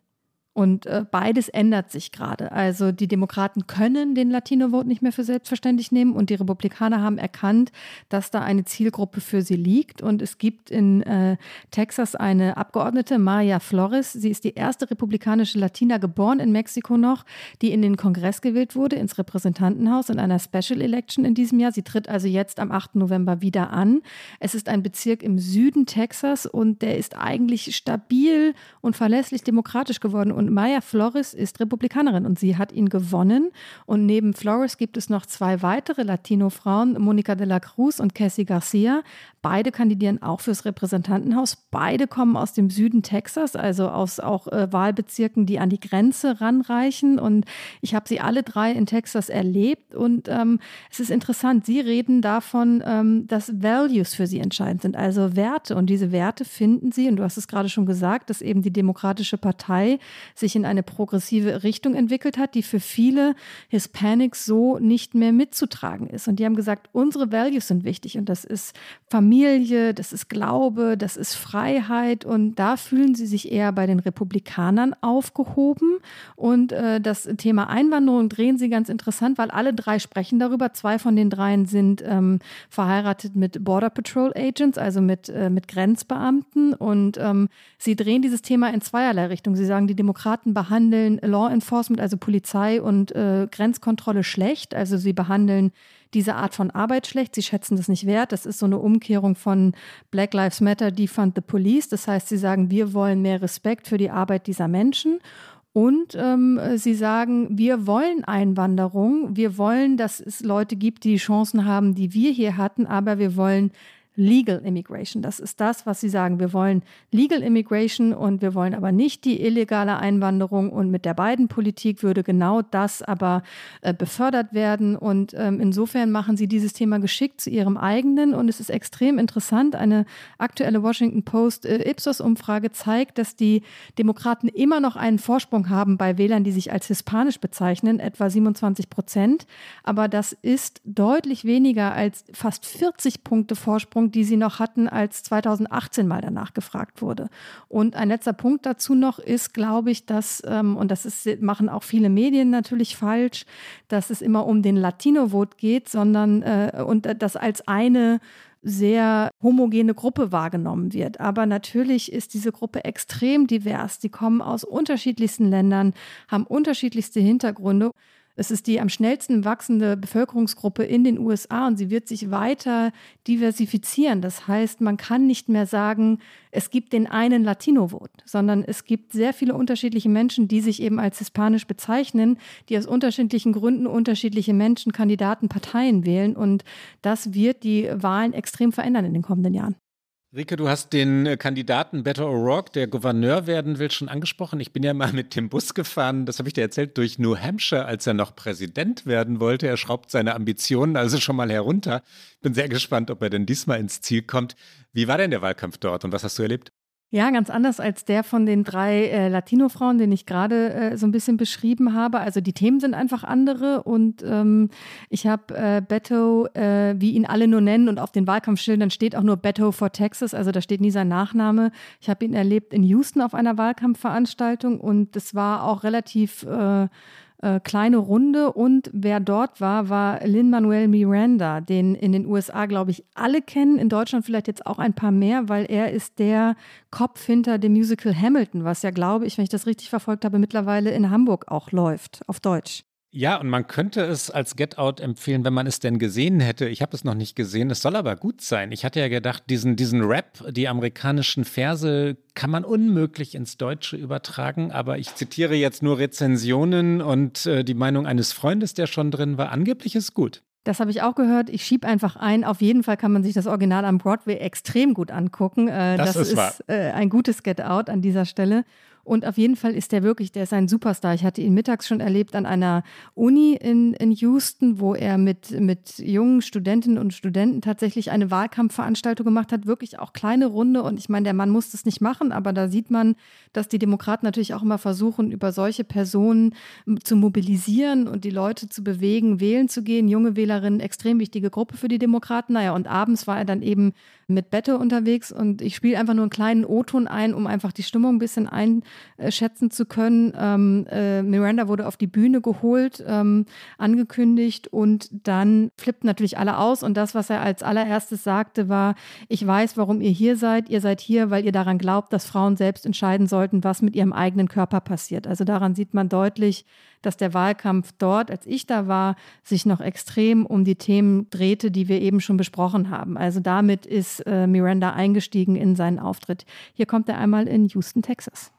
Und äh, beides ändert sich gerade. Also die Demokraten können den Latino-Vote nicht mehr für selbstverständlich nehmen und die Republikaner haben erkannt, dass da eine Zielgruppe für sie liegt. Und es gibt in äh, Texas eine Abgeordnete, Maria Flores. Sie ist die erste republikanische Latina, geboren in Mexiko noch, die in den Kongress gewählt wurde, ins Repräsentantenhaus in einer Special Election in diesem Jahr. Sie tritt also jetzt am 8. November wieder an. Es ist ein Bezirk im Süden Texas und der ist eigentlich stabil und verlässlich demokratisch geworden. Und Maya Flores ist Republikanerin und sie hat ihn gewonnen. Und neben Flores gibt es noch zwei weitere Latino-Frauen, Monica de la Cruz und Cassie Garcia. Beide kandidieren auch fürs Repräsentantenhaus. Beide kommen aus dem Süden Texas, also aus auch äh, Wahlbezirken, die an die Grenze ranreichen. Und ich habe sie alle drei in Texas erlebt. Und ähm, es ist interessant, sie reden davon, ähm, dass Values für sie entscheidend sind, also Werte. Und diese Werte finden sie, und du hast es gerade schon gesagt, dass eben die Demokratische Partei sich in eine progressive Richtung entwickelt hat, die für viele Hispanics so nicht mehr mitzutragen ist. Und die haben gesagt, unsere Values sind wichtig und das ist Familie, das ist Glaube, das ist Freiheit und da fühlen sie sich eher bei den Republikanern aufgehoben. Und äh, das Thema Einwanderung drehen sie ganz interessant, weil alle drei sprechen darüber. Zwei von den dreien sind ähm, verheiratet mit Border Patrol Agents, also mit, äh, mit Grenzbeamten und ähm, sie drehen dieses Thema in zweierlei Richtung. Sie sagen, die Demokraten Demokraten behandeln Law Enforcement, also Polizei und äh, Grenzkontrolle schlecht. Also sie behandeln diese Art von Arbeit schlecht. Sie schätzen das nicht wert. Das ist so eine Umkehrung von Black Lives Matter, Defund the Police. Das heißt, sie sagen, wir wollen mehr Respekt für die Arbeit dieser Menschen. Und ähm, sie sagen, wir wollen Einwanderung, wir wollen, dass es Leute gibt, die, die Chancen haben, die wir hier hatten, aber wir wollen Legal Immigration. Das ist das, was Sie sagen. Wir wollen Legal Immigration und wir wollen aber nicht die illegale Einwanderung. Und mit der beiden Politik würde genau das aber äh, befördert werden. Und ähm, insofern machen Sie dieses Thema geschickt zu Ihrem eigenen. Und es ist extrem interessant. Eine aktuelle Washington Post äh, zeigt, dass die Demokraten immer noch einen Vorsprung haben bei Wählern, die sich als hispanisch bezeichnen, etwa 27 Prozent. Aber das ist deutlich weniger als fast 40 Punkte Vorsprung Erfahrung, die sie noch hatten, als 2018 mal danach gefragt wurde. Und ein letzter Punkt dazu noch ist, glaube ich, dass, ähm, und das ist, machen auch viele Medien natürlich falsch, dass es immer um den Latino-Vote geht, sondern äh, und das als eine sehr homogene Gruppe wahrgenommen wird. Aber natürlich ist diese Gruppe extrem divers. Die kommen aus unterschiedlichsten Ländern, haben unterschiedlichste Hintergründe. Es ist die am schnellsten wachsende Bevölkerungsgruppe in den USA und sie wird sich weiter diversifizieren. Das heißt, man kann nicht mehr sagen, es gibt den einen Latino-Vote, sondern es gibt sehr viele unterschiedliche Menschen, die sich eben als hispanisch bezeichnen, die aus unterschiedlichen Gründen unterschiedliche Menschen, Kandidaten, Parteien wählen. Und das wird die Wahlen extrem verändern in den kommenden Jahren. Rike, du hast den äh, Kandidaten Beto O'Rourke, der Gouverneur werden will, schon angesprochen. Ich bin ja mal mit dem Bus gefahren, das habe ich dir erzählt, durch New Hampshire, als er noch Präsident werden wollte. Er schraubt seine Ambitionen also schon mal herunter. Bin sehr gespannt, ob er denn diesmal ins Ziel kommt. Wie war denn der Wahlkampf dort und was hast du erlebt? Ja, ganz anders als der von den drei äh, Latino-Frauen, den ich gerade äh, so ein bisschen beschrieben habe. Also die Themen sind einfach andere und ähm, ich habe äh, Beto, äh, wie ihn alle nur nennen und auf den Wahlkampfschildern steht auch nur Beto for Texas, also da steht nie sein Nachname. Ich habe ihn erlebt in Houston auf einer Wahlkampfveranstaltung und das war auch relativ äh, äh, kleine Runde. Und wer dort war, war Lin-Manuel Miranda, den in den USA, glaube ich, alle kennen, in Deutschland vielleicht jetzt auch ein paar mehr, weil er ist der Kopf hinter dem Musical Hamilton, was ja, glaube ich, wenn ich das richtig verfolgt habe, mittlerweile in Hamburg auch läuft, auf Deutsch. Ja, und man könnte es als Get Out empfehlen, wenn man es denn gesehen hätte. Ich habe es noch nicht gesehen. Es soll aber gut sein. Ich hatte ja gedacht, diesen, diesen Rap, die amerikanischen Verse, kann man unmöglich ins Deutsche übertragen. Aber ich zitiere jetzt nur Rezensionen und äh, die Meinung eines Freundes, der schon drin war. Angeblich ist gut. Das habe ich auch gehört. Ich schiebe einfach ein. Auf jeden Fall kann man sich das Original am Broadway extrem gut angucken. Äh, das, das, ist, ist äh, ein gutes Get Out an dieser Stelle. Und auf jeden Fall ist der wirklich, der ist ein Superstar. Ich hatte ihn mittags schon erlebt an einer Uni in, in Houston, wo er mit, mit jungen Studentinnen und Studenten tatsächlich eine Wahlkampfveranstaltung gemacht hat. Wirklich auch kleine Runde. Und ich meine, der Mann muss das nicht machen, aber da sieht man, dass die Demokraten natürlich auch immer versuchen, über solche Personen zu mobilisieren und die Leute zu bewegen, wählen zu gehen. Junge Wählerinnen, extrem wichtige Gruppe für die Demokraten. Naja, und abends war er dann eben mit Bette unterwegs und ich spiele einfach nur einen kleinen O-Ton ein, um einfach die Stimmung ein bisschen einschätzen zu können. Ähm, äh, Miranda wurde auf die Bühne geholt, ähm, angekündigt und dann flippten natürlich alle aus und das, was er als allererstes sagte, war, ich weiß, warum ihr hier seid. Ihr seid hier, weil ihr daran glaubt, dass Frauen selbst entscheiden sollten, was mit ihrem eigenen Körper passiert. Also daran sieht man deutlich, dass der Wahlkampf dort, als ich da war, sich noch extrem um die Themen drehte, die wir eben schon besprochen haben. Also damit ist äh, Miranda eingestiegen in seinen Auftritt. Hier kommt er einmal in Houston, Texas.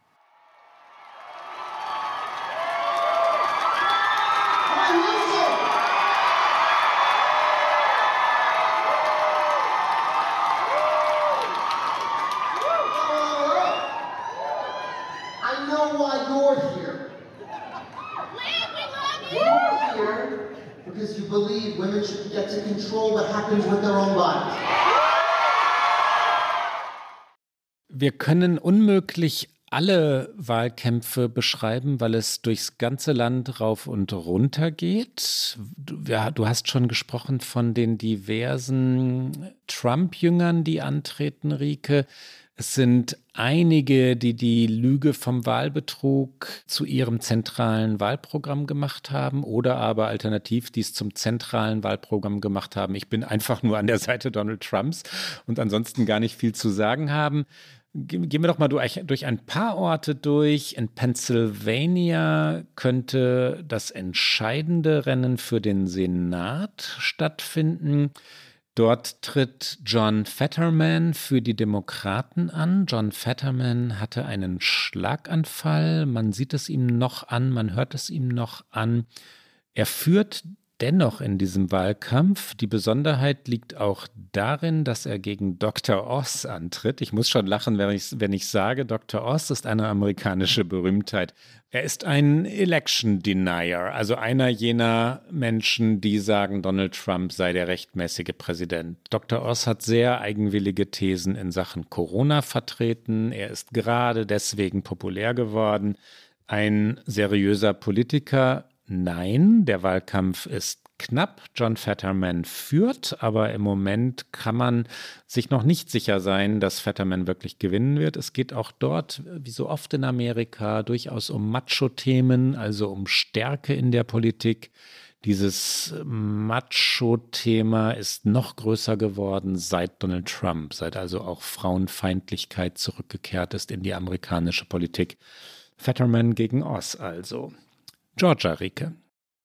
Happens with their own bodies. Wir können unmöglich alle Wahlkämpfe beschreiben, weil es durchs ganze Land rauf und runter geht. Du hast schon gesprochen von den diversen Trump-Jüngern, die antreten, Rike. Es sind einige, die die Lüge vom Wahlbetrug zu ihrem zentralen Wahlprogramm gemacht haben oder aber alternativ dies zum zentralen Wahlprogramm gemacht haben. Ich bin einfach nur an der Seite Donald Trumps und ansonsten gar nicht viel zu sagen haben. Gehen wir doch mal durch, ein paar Orte durch. In Pennsylvania könnte das entscheidende Rennen für den Senat stattfinden. Dort tritt John Fetterman für die Demokraten an. John Fetterman hatte einen Schlaganfall. Man sieht es ihm noch an, man hört es ihm noch an. Er führt dennoch in diesem Wahlkampf. Die Besonderheit liegt auch darin, dass er gegen Dr. Oz antritt. Ich muss schon lachen, wenn ich, wenn ich sage, Dr. Oz ist eine amerikanische Berühmtheit. Er ist ein Election Denier, also einer jener Menschen, die sagen, Donald Trump sei der rechtmäßige Präsident. Dr. Oz hat sehr eigenwillige Thesen in Sachen Corona vertreten. Er ist gerade deswegen populär geworden. Ein seriöser Politiker, Nein, der Wahlkampf ist knapp. John Fetterman führt, aber im Moment kann man sich noch nicht sicher sein, dass Fetterman wirklich gewinnen wird. Es geht auch dort, wie so oft in Amerika, durchaus um Macho-Themen, also um Stärke in der Politik. Dieses Macho-Thema ist noch größer geworden seit Donald Trump, seit also auch Frauenfeindlichkeit zurückgekehrt ist in die amerikanische Politik. Fetterman gegen Oz also. Georgia Rike.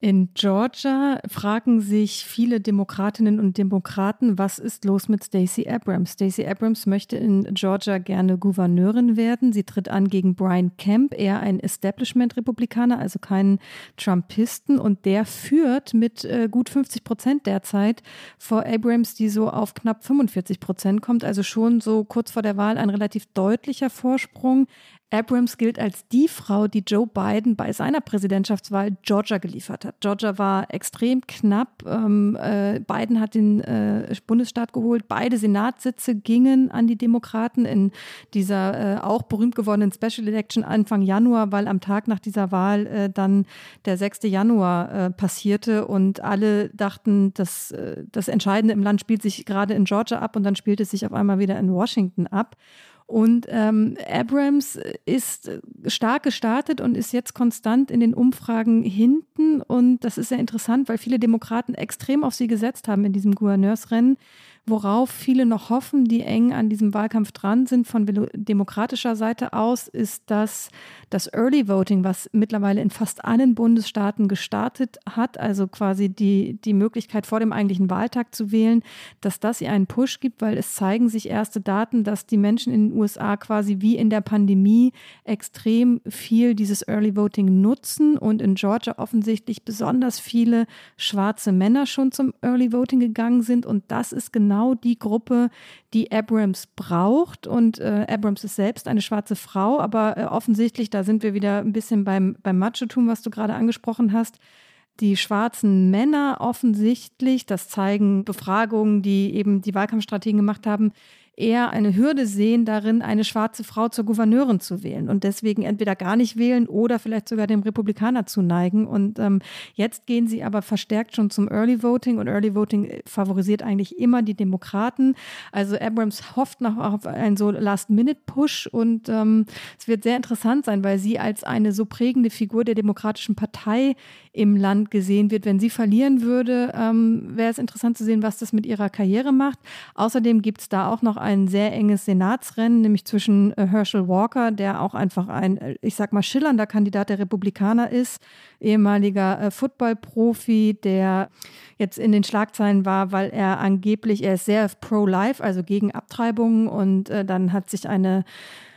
In Georgia fragen sich viele Demokratinnen und Demokraten, was ist los mit Stacey Abrams? Stacey Abrams möchte in Georgia gerne Gouverneurin werden. Sie tritt an gegen Brian Kemp, eher ein Establishment-Republikaner, also keinen Trumpisten. Und der führt mit äh, gut 50 Prozent derzeit vor Abrams, die so auf knapp 45 Prozent kommt. Also schon so kurz vor der Wahl ein relativ deutlicher Vorsprung. Abrams gilt als die Frau, die Joe Biden bei seiner Präsidentschaftswahl Georgia geliefert hat. Georgia war extrem knapp. Ähm, äh, Biden hat den äh, Bundesstaat geholt. Beide Senatssitze gingen an die Demokraten in dieser äh, auch berühmt gewordenen Special Election Anfang Januar, weil am Tag nach dieser Wahl äh, dann der 6. Januar äh, passierte und alle dachten, dass äh, das Entscheidende im Land spielt sich gerade in Georgia ab und dann spielt es sich auf einmal wieder in Washington ab. Und ähm, Abrams ist stark gestartet und ist jetzt konstant in den Umfragen hinten. Und das ist sehr interessant, weil viele Demokraten extrem auf sie gesetzt haben in diesem Gouverneursrennen worauf viele noch hoffen, die eng an diesem Wahlkampf dran sind von demokratischer Seite aus, ist, dass das Early Voting, was mittlerweile in fast allen Bundesstaaten gestartet hat, also quasi die, die Möglichkeit vor dem eigentlichen Wahltag zu wählen, dass das ihr einen Push gibt, weil es zeigen sich erste Daten, dass die Menschen in den USA quasi wie in der Pandemie extrem viel dieses Early Voting nutzen und in Georgia offensichtlich besonders viele schwarze Männer schon zum Early Voting gegangen sind. Und das ist genau genau die Gruppe, die Abrams braucht. Und äh, Abrams ist selbst eine schwarze Frau, aber äh, offensichtlich, da sind wir wieder ein bisschen beim, beim Machotum, was du gerade angesprochen hast. Die schwarzen Männer offensichtlich, das zeigen Befragungen, die eben die Wahlkampfstrategen gemacht haben, eher eine Hürde sehen darin, eine schwarze Frau zur Gouverneurin zu wählen und deswegen entweder gar nicht wählen oder vielleicht sogar dem Republikaner zu neigen. Und ähm, jetzt gehen sie aber verstärkt schon zum Early Voting und Early Voting favorisiert eigentlich immer die Demokraten. Also Abrams hofft noch auf einen so Last-Minute-Push und ähm, es wird sehr interessant sein, weil sie als eine so prägende Figur der Demokratischen Partei im Land gesehen wird. Wenn sie verlieren würde, ähm, wäre es interessant zu sehen, was das mit ihrer Karriere macht. Außerdem gibt es da auch noch ein sehr enges Senatsrennen, nämlich zwischen äh, Herschel Walker, der auch einfach ein, äh, ich sag mal, schillernder Kandidat der Republikaner ist, ehemaliger äh, Football-Profi, der jetzt in den Schlagzeilen war, weil er angeblich, er ist sehr pro-life, also gegen Abtreibungen und dann hat sich eine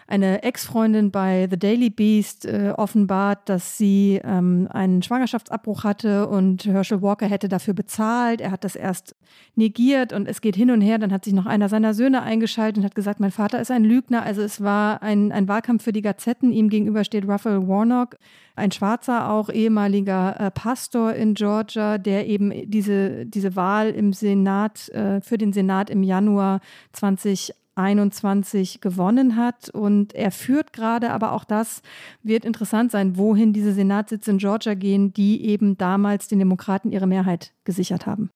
eine Ex-Freundin bei The Daily Beast äh, offenbart, dass sie ähm, einen Schwangerschaftsabbruch hatte und Herschel Walker hätte dafür bezahlt. Er hat das erst negiert und es geht hin und her. Dann hat sich noch einer seiner Söhne eingeschaltet und hat gesagt, mein Vater ist ein Lügner. Also es war ein, ein Wahlkampf für die Gazetten. Ihm gegenüber steht Raphael Warnock, ein Schwarzer, auch ehemaliger äh, Pastor in Georgia, der eben diese, diese Wahl im Senat, äh, für den Senat im Januar 20 21 gewonnen hat. Und er führt gerade, aber auch das wird interessant sein, wohin diese Senatssitze in Georgia gehen, die eben damals den Demokraten ihre Mehrheit gesichert haben.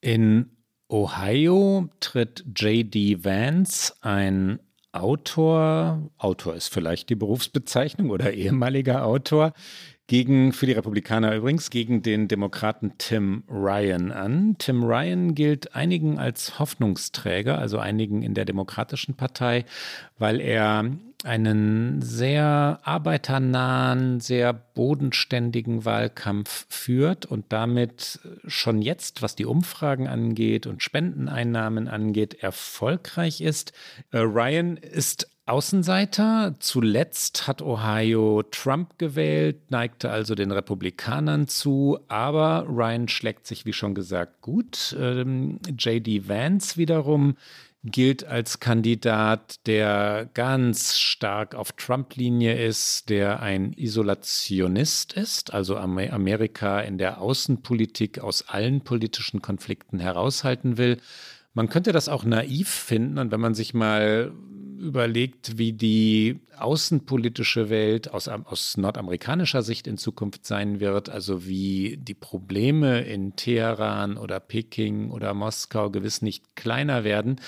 In Ohio tritt J.D. Vance, ein Autor, Autor ist vielleicht die Berufsbezeichnung oder ehemaliger Autor, gegen, für die Republikaner übrigens, gegen den Demokraten Tim Ryan an. Tim Ryan gilt einigen als Hoffnungsträger, also einigen in der Demokratischen Partei, weil er einen sehr arbeiternahen, sehr bodenständigen Wahlkampf führt und damit schon jetzt, was die Umfragen angeht und Spendeneinnahmen angeht, erfolgreich ist. Äh, Ryan ist Außenseiter. Zuletzt hat Ohio Trump gewählt, neigte also den Republikanern zu, aber Ryan schlägt sich, wie schon gesagt, gut. Ähm, JD Vance wiederum gilt als Kandidat, der ganz stark auf Trump-Linie ist, der ein Isolationist ist, also Amerika in der Außenpolitik aus allen politischen Konflikten heraushalten will. Man könnte das auch naiv finden und wenn man sich mal überlegt, wie die außenpolitische Welt aus, aus nordamerikanischer Sicht in Zukunft sein wird, also wie die Probleme in Teheran oder Peking oder Moskau gewiss nicht kleiner werden,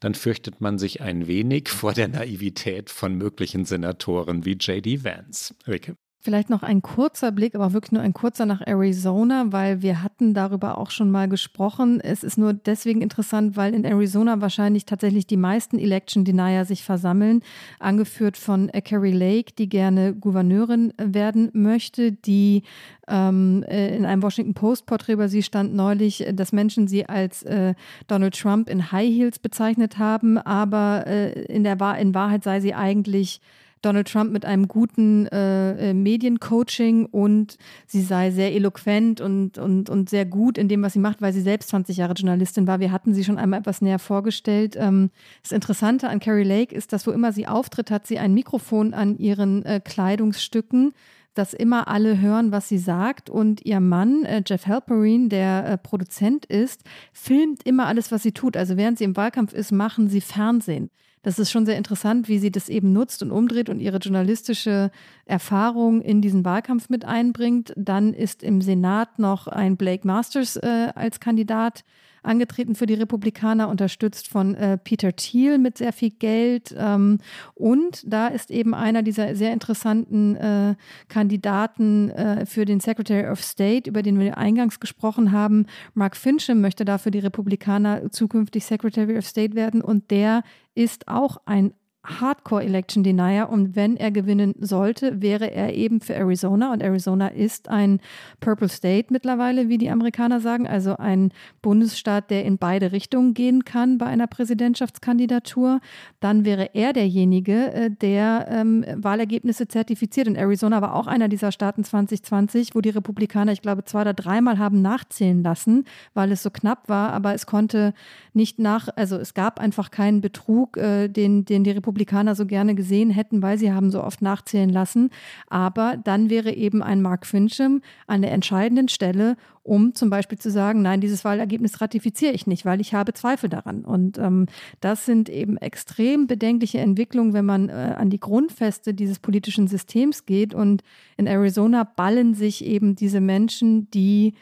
dann fürchtet man sich ein wenig *laughs* vor der Naivität von möglichen Senatoren wie JD Vance. Ricke. Vielleicht noch ein kurzer Blick, aber wirklich nur ein kurzer nach Arizona, weil wir hatten darüber auch schon mal gesprochen. Es ist nur deswegen interessant, weil in Arizona wahrscheinlich tatsächlich die meisten Election Denier sich versammeln, angeführt von Carrie Lake, die gerne Gouverneurin werden möchte, die ähm, äh, in einem Washington Post Porträt über sie stand neulich, dass Menschen sie als äh, Donald Trump in High Heels bezeichnet haben, aber äh, in der in Wahrheit sei sie eigentlich Donald Trump mit einem guten äh, äh, Mediencoaching und sie sei sehr eloquent und, und, und sehr gut in dem, was sie macht, weil sie selbst 20 Jahre Journalistin war. Wir hatten sie schon einmal etwas näher vorgestellt. Ähm, das Interessante an Carrie Lake ist, dass wo immer sie auftritt, hat sie ein Mikrofon an ihren äh, Kleidungsstücken dass immer alle hören, was sie sagt. Und ihr Mann, äh, Jeff Halperin, der äh, Produzent ist, filmt immer alles, was sie tut. Also während sie im Wahlkampf ist, machen sie Fernsehen das ist schon sehr interessant, wie sie das eben nutzt und umdreht und ihre journalistische Erfahrung in diesen Wahlkampf mit einbringt. Dann ist im Senat noch ein Blake Masters äh, als Kandidat angetreten für die Republikaner, unterstützt von äh, Peter Thiel mit sehr viel Geld. Ähm, und da ist eben einer dieser sehr interessanten äh, Kandidaten äh, für den Secretary of State, über den wir eingangs gesprochen haben. Mark Fincham möchte da für die Republikaner zukünftig Secretary of State werden und der ist auch ein Hardcore-Election Denier und wenn er gewinnen sollte, wäre er eben für Arizona und Arizona ist ein Purple State mittlerweile, wie die Amerikaner sagen, also ein Bundesstaat, der in beide Richtungen gehen kann bei einer Präsidentschaftskandidatur. Dann wäre er derjenige, äh, der ähm, Wahlergebnisse zertifiziert. Und Arizona war auch einer dieser Staaten 2020, wo die Republikaner, ich glaube, zwei oder dreimal haben nachzählen lassen, weil es so knapp war, aber es konnte nicht nach, also es gab einfach keinen Betrug, äh, den, den die Republikaner Republikaner so gerne gesehen hätten, weil sie haben so oft nachzählen lassen. Aber dann wäre eben ein Mark Fincham an der entscheidenden Stelle, um zum Beispiel zu sagen, nein, dieses Wahlergebnis ratifiziere ich nicht, weil ich habe Zweifel daran. Und ähm, das sind eben extrem bedenkliche Entwicklungen, wenn man äh, an die Grundfeste dieses politischen Systems geht. Und in Arizona ballen sich eben diese Menschen, die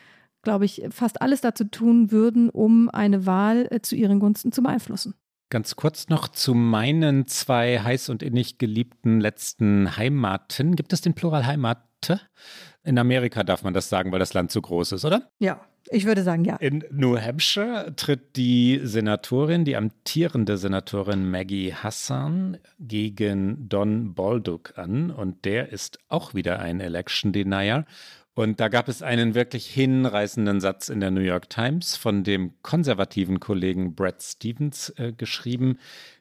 glaube ich, fast alles dazu tun würden, um eine Wahl äh, zu ihren Gunsten zu beeinflussen. Ganz kurz noch zu meinen zwei heiß und innig geliebten letzten Heimaten. Gibt es den Plural Heimate? In Amerika darf man das sagen, weil das Land so groß ist, oder? Ja, ich würde sagen ja. In New Hampshire tritt die Senatorin, die amtierende Senatorin Maggie Hassan gegen Don Bolduc an und der ist auch wieder ein Election Denier und da gab es einen wirklich hinreißenden Satz in der New York Times von dem konservativen Kollegen Brad Stevens äh, geschrieben,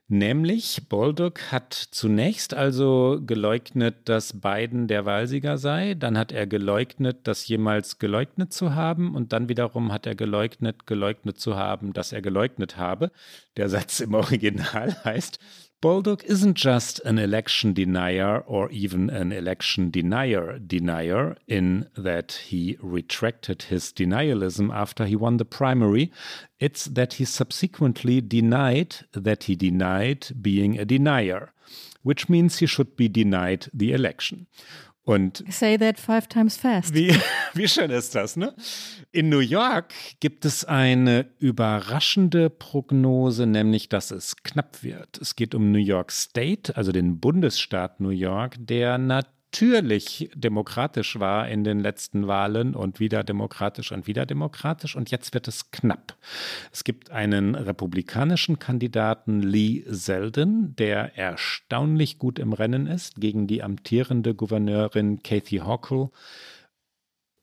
nämlich Bolduc hat zunächst also geleugnet, dass Biden der Wahlsieger sei, dann hat er geleugnet, das jemals geleugnet zu haben und dann wiederum hat er geleugnet, geleugnet zu haben, dass er geleugnet habe. Der Satz im Original *laughs* heißt, Bolduc isn't just an election denier or even an election denier denier in that he retracted his denialism after he won the primary. It's that he subsequently denied that he denied being a denier, which means he should be denied the election. Und Say that five times fast. Wie, *laughs* wie schön ist das, ne? In New York gibt es eine überraschende Prognose, nämlich, dass es knapp wird. Es geht um New York State, also den Bundesstaat New York, der natürlich natürlich demokratisch war in den letzten Wahlen und wieder demokratisch und wieder demokratisch. Und jetzt wird es knapp. Es gibt einen republikanischen Kandidaten, Lee Zeldin, der erstaunlich gut im Rennen ist gegen die amtierende Gouverneurin Kathy Hochul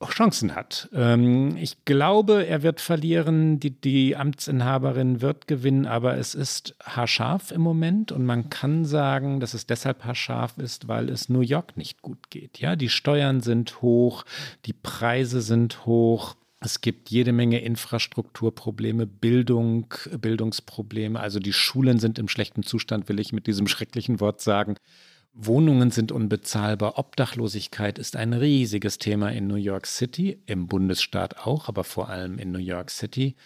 Chancen hat. Ähm, ich glaube, er wird verlieren, die, die Amtsinhaberin wird gewinnen, aber es ist haarscharf im Moment und man kann sagen, dass es deshalb haarscharf ist, weil es New York nicht gut geht. Ja, die Steuern sind hoch, die Preise sind hoch. Es gibt jede Menge Infrastrukturprobleme, Bildung, Bildungsprobleme. Also die Schulen sind im schlechten Zustand, will ich mit diesem schrecklichen Wort sagen. Wohnungen sind unbezahlbar, Obdachlosigkeit ist ein riesiges Thema in New York City, im Bundesstaat auch, aber vor allem in New York City.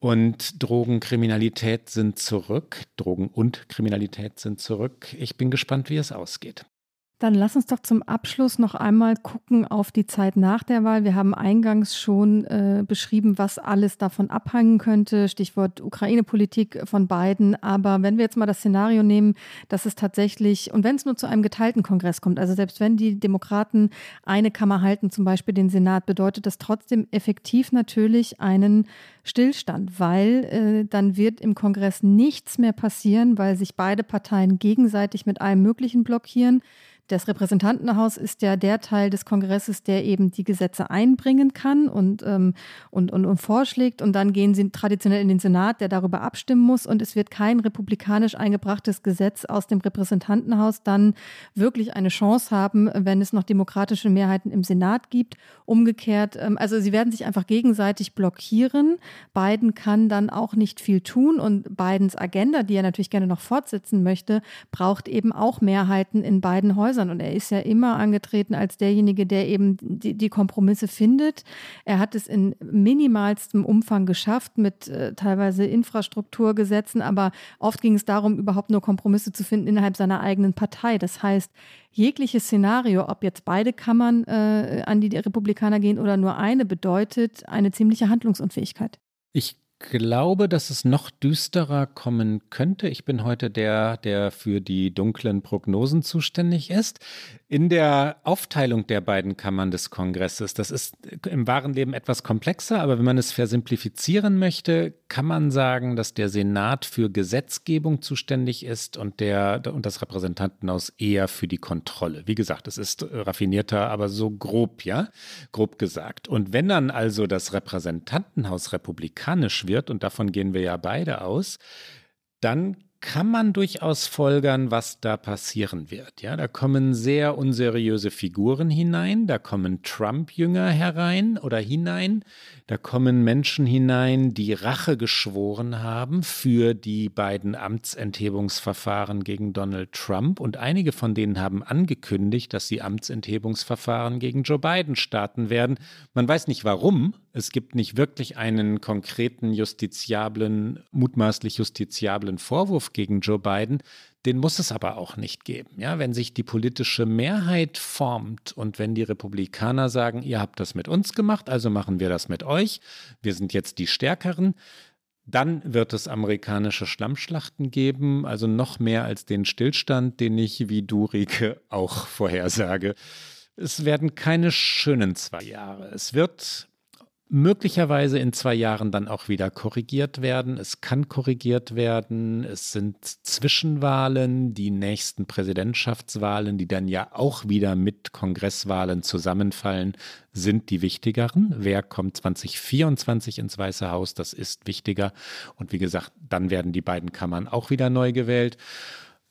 Und Drogenkriminalität sind zurück, Drogen und Kriminalität sind zurück. Ich bin gespannt, wie es ausgeht. Dann lass uns doch zum Abschluss noch einmal gucken auf die Zeit nach der Wahl. Wir haben eingangs schon äh, beschrieben, was alles davon abhängen könnte. Stichwort Ukraine-Politik von beiden. Aber wenn wir jetzt mal das Szenario nehmen, dass es tatsächlich, und wenn es nur zu einem geteilten Kongress kommt, also selbst wenn die Demokraten eine Kammer halten, zum Beispiel den Senat, bedeutet das trotzdem effektiv natürlich einen Stillstand, weil äh, dann wird im Kongress nichts mehr passieren, weil sich beide Parteien gegenseitig mit allem Möglichen blockieren. Das Repräsentantenhaus ist ja der Teil des Kongresses, der eben die Gesetze einbringen kann und, ähm, und, und, und vorschlägt. Und dann gehen sie traditionell in den Senat, der darüber abstimmen muss. Und es wird kein republikanisch eingebrachtes Gesetz aus dem Repräsentantenhaus dann wirklich eine Chance haben, wenn es noch demokratische Mehrheiten im Senat gibt. Umgekehrt, ähm, also sie werden sich einfach gegenseitig blockieren. Biden kann dann auch nicht viel tun. Und Bidens Agenda, die er natürlich gerne noch fortsetzen möchte, braucht eben auch Mehrheiten in beiden Häusern. Und er ist ja immer angetreten als derjenige, der eben die, die Kompromisse findet. Er hat es in minimalstem Umfang geschafft mit äh, teilweise Infrastrukturgesetzen, aber oft ging es darum, überhaupt nur Kompromisse zu finden innerhalb seiner eigenen Partei. Das heißt, jegliches Szenario, ob jetzt beide Kammern äh, an die Republikaner gehen oder nur eine, bedeutet eine ziemliche Handlungsunfähigkeit. Ich glaube, dass es noch düsterer kommen könnte. Ich bin heute der, der für die dunklen Prognosen zuständig ist. In der Aufteilung der beiden Kammern des Kongresses, das ist im wahren Leben etwas komplexer, aber wenn man es versimplifizieren möchte, kann man sagen, dass der Senat für Gesetzgebung zuständig ist und der und das Repräsentantenhaus eher für die Kontrolle. Wie gesagt, es ist raffinierter, aber so grob, ja, grob gesagt. Und wenn dann also das Repräsentantenhaus republikanisch wird, und davon gehen wir ja beide aus, dann kann man durchaus folgern, was da passieren wird. Ja, da kommen sehr unseriöse Figuren hinein, da kommen Trump-Jünger herein oder hinein, da kommen Menschen hinein, die Rache geschworen haben für die beiden Amtsenthebungsverfahren gegen Donald Trump und einige von denen haben angekündigt, dass sie Amtsenthebungsverfahren gegen Joe Biden starten werden. Man weiß nicht warum, es gibt nicht wirklich einen konkreten justiziablen, mutmaßlich justiziablen Vorwurf gegen Joe Biden. Den muss es aber auch nicht geben. Ja, wenn sich die politische Mehrheit formt und wenn die Republikaner sagen, ihr habt das mit uns gemacht, also machen wir das mit euch, wir sind jetzt die Stärkeren, dann wird es amerikanische Schlammschlachten geben, also noch mehr als den Stillstand, den ich wie du, Rike, auch vorhersage. Es werden keine schönen zwei Jahre. Es wird möglicherweise in zwei Jahren dann auch wieder korrigiert werden. Es kann korrigiert werden. Es sind Zwischenwahlen, die nächsten Präsidentschaftswahlen, die dann ja auch wieder mit Kongresswahlen zusammenfallen, sind die wichtigeren. Wer kommt 2024 ins Weiße Haus, das ist wichtiger. Und wie gesagt, dann werden die beiden Kammern auch wieder neu gewählt.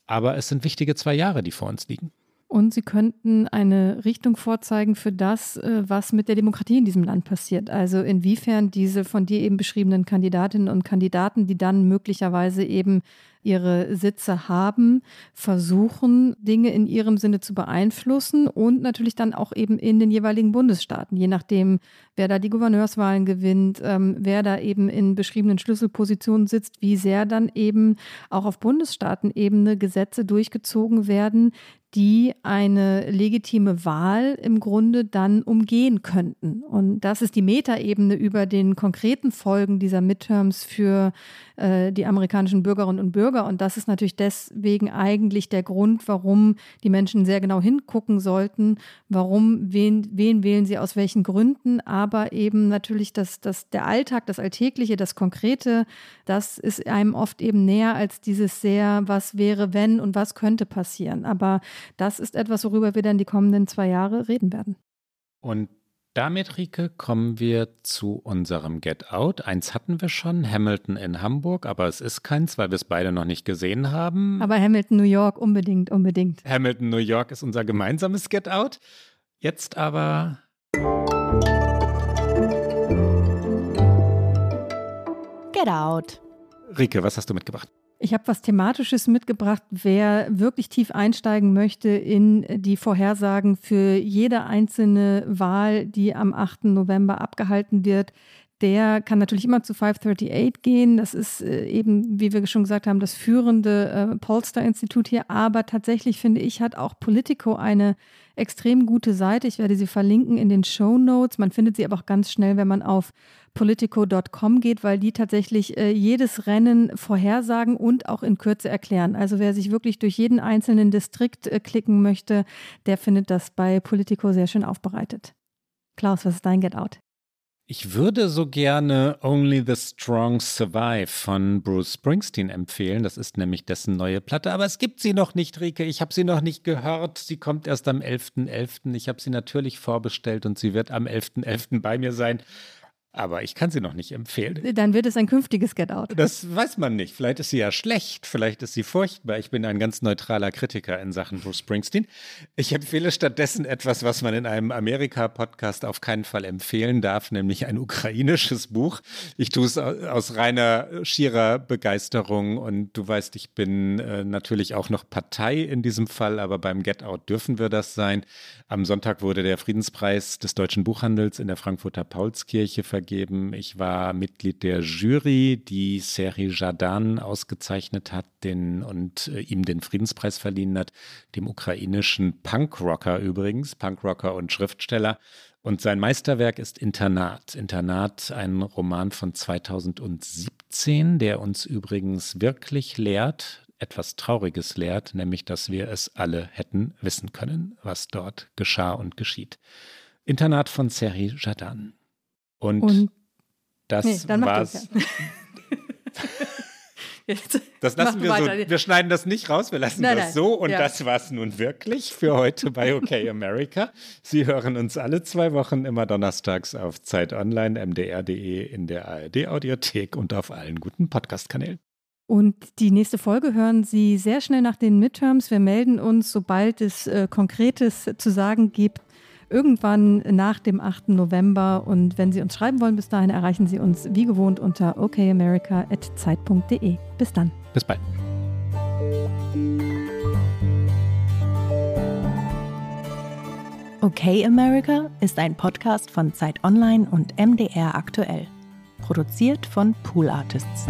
Aber es sind wichtige zwei Jahre, die vor uns liegen. Und sie könnten eine Richtung vorzeigen für das, äh, was mit der Demokratie in diesem Land passiert. Also inwiefern diese von dir eben beschriebenen Kandidatinnen und Kandidaten, die dann möglicherweise eben ihre Sitze haben, versuchen, Dinge in ihrem Sinne zu beeinflussen und natürlich dann auch eben in den jeweiligen Bundesstaaten, je nachdem, wer da die Gouverneurswahlen gewinnt, ähm, wer da eben in beschriebenen Schlüsselpositionen sitzt, wie sehr dann eben auch auf Bundesstaatenebene Gesetze durchgezogen werden, die eine legitime Wahl im Grunde dann umgehen könnten. Und das ist die Metaebene über den konkreten Folgen dieser Midterms für äh, die amerikanischen Bürgerinnen und Bürger. Und das ist natürlich deswegen eigentlich der Grund, warum die Menschen sehr genau hingucken sollten, warum, wen, wen wählen sie aus welchen Gründen, aber eben natürlich das, das, der Alltag, das Alltägliche, das Konkrete, das ist einem oft eben näher als dieses sehr, was wäre, wenn und was könnte passieren. Aber das ist etwas, worüber wir dann die kommenden zwei Jahre reden werden. Und damit, Rike, kommen wir zu unserem Get Out. Eins hatten wir schon, Hamilton in Hamburg, aber es ist keins, weil wir es beide noch nicht gesehen haben. Aber Hamilton, New York, unbedingt, unbedingt. Hamilton, New York ist unser gemeinsames Get Out. Jetzt aber. Get Out. Rike, was hast du mitgebracht? Ich habe was Thematisches mitgebracht. Wer wirklich tief einsteigen möchte in die Vorhersagen für jede einzelne Wahl, die am 8. November abgehalten wird, der kann natürlich immer zu 538 gehen. Das ist äh, eben, wie wir schon gesagt haben, das führende äh, Polster-Institut hier. Aber tatsächlich finde ich, hat auch Politico eine extrem gute Seite. Ich werde sie verlinken in den Show Notes. Man findet sie aber auch ganz schnell, wenn man auf politico.com geht, weil die tatsächlich äh, jedes Rennen vorhersagen und auch in Kürze erklären. Also wer sich wirklich durch jeden einzelnen Distrikt klicken möchte, der findet das bei Politico sehr schön aufbereitet. Klaus, was ist dein Get Out? Ich würde so gerne Only the Strong Survive von Bruce Springsteen empfehlen. Das ist nämlich dessen neue Platte. Aber es gibt sie noch nicht, Rike. Ich habe sie noch nicht gehört. Sie kommt erst am 11.11. .11. Ich habe sie natürlich vorbestellt und sie wird am 11.11. .11. bei mir sein. Aber ich kann sie noch nicht empfehlen. Dann wird es ein künftiges Get Out. Das weiß man nicht. Vielleicht ist sie ja schlecht, vielleicht ist sie furchtbar. Ich bin ein ganz neutraler Kritiker in Sachen Bruce Springsteen. Ich empfehle stattdessen etwas, was man in einem Amerika-Podcast auf keinen Fall empfehlen darf, nämlich ein ukrainisches Buch. Ich tue es aus reiner schierer Begeisterung und du weißt, ich bin äh, natürlich auch noch Partei in diesem Fall, aber beim Get Out dürfen wir das sein. Am Sonntag wurde der Friedenspreis des deutschen Buchhandels in der Frankfurter Paulskirche vergeben vergeben. Ich war Mitglied der Jury, die Seri Jadan ausgezeichnet hat den, und äh, ihm den Friedenspreis verliehen hat, dem ukrainischen Punkrocker übrigens, Punkrocker und Schriftsteller. Und sein Meisterwerk ist Internat. Internat, ein Roman von 2017, der uns übrigens wirklich lehrt, etwas Trauriges lehrt, nämlich dass wir es alle hätten wissen können, was dort geschah und geschieht. Internat von Seri Jadan. Und, und das nee, war's. das *laughs* lassen wir so. Wir schneiden das nicht raus, wir lassen nein, das nein. so. Und ja. das war's nun wirklich für heute bei *laughs* OK America. Sie hören uns alle zwei Wochen immer donnerstags auf Zeit Online, mdr.de, in der ARD-Audiothek und auf allen guten Podcast-Kanälen. Und die nächste Folge hören Sie sehr schnell nach den Midterms. Wir melden uns, sobald es äh, Konkretes zu sagen gibt irgendwann nach dem 8. November. Und wenn Sie uns schreiben wollen, bis dahin erreichen Sie uns wie gewohnt unter okamerica.zeit.de. Bis dann. Bis bald. Okay America ist ein Podcast von Zeit Online und MDR aktuell. Produziert von Pool Artists.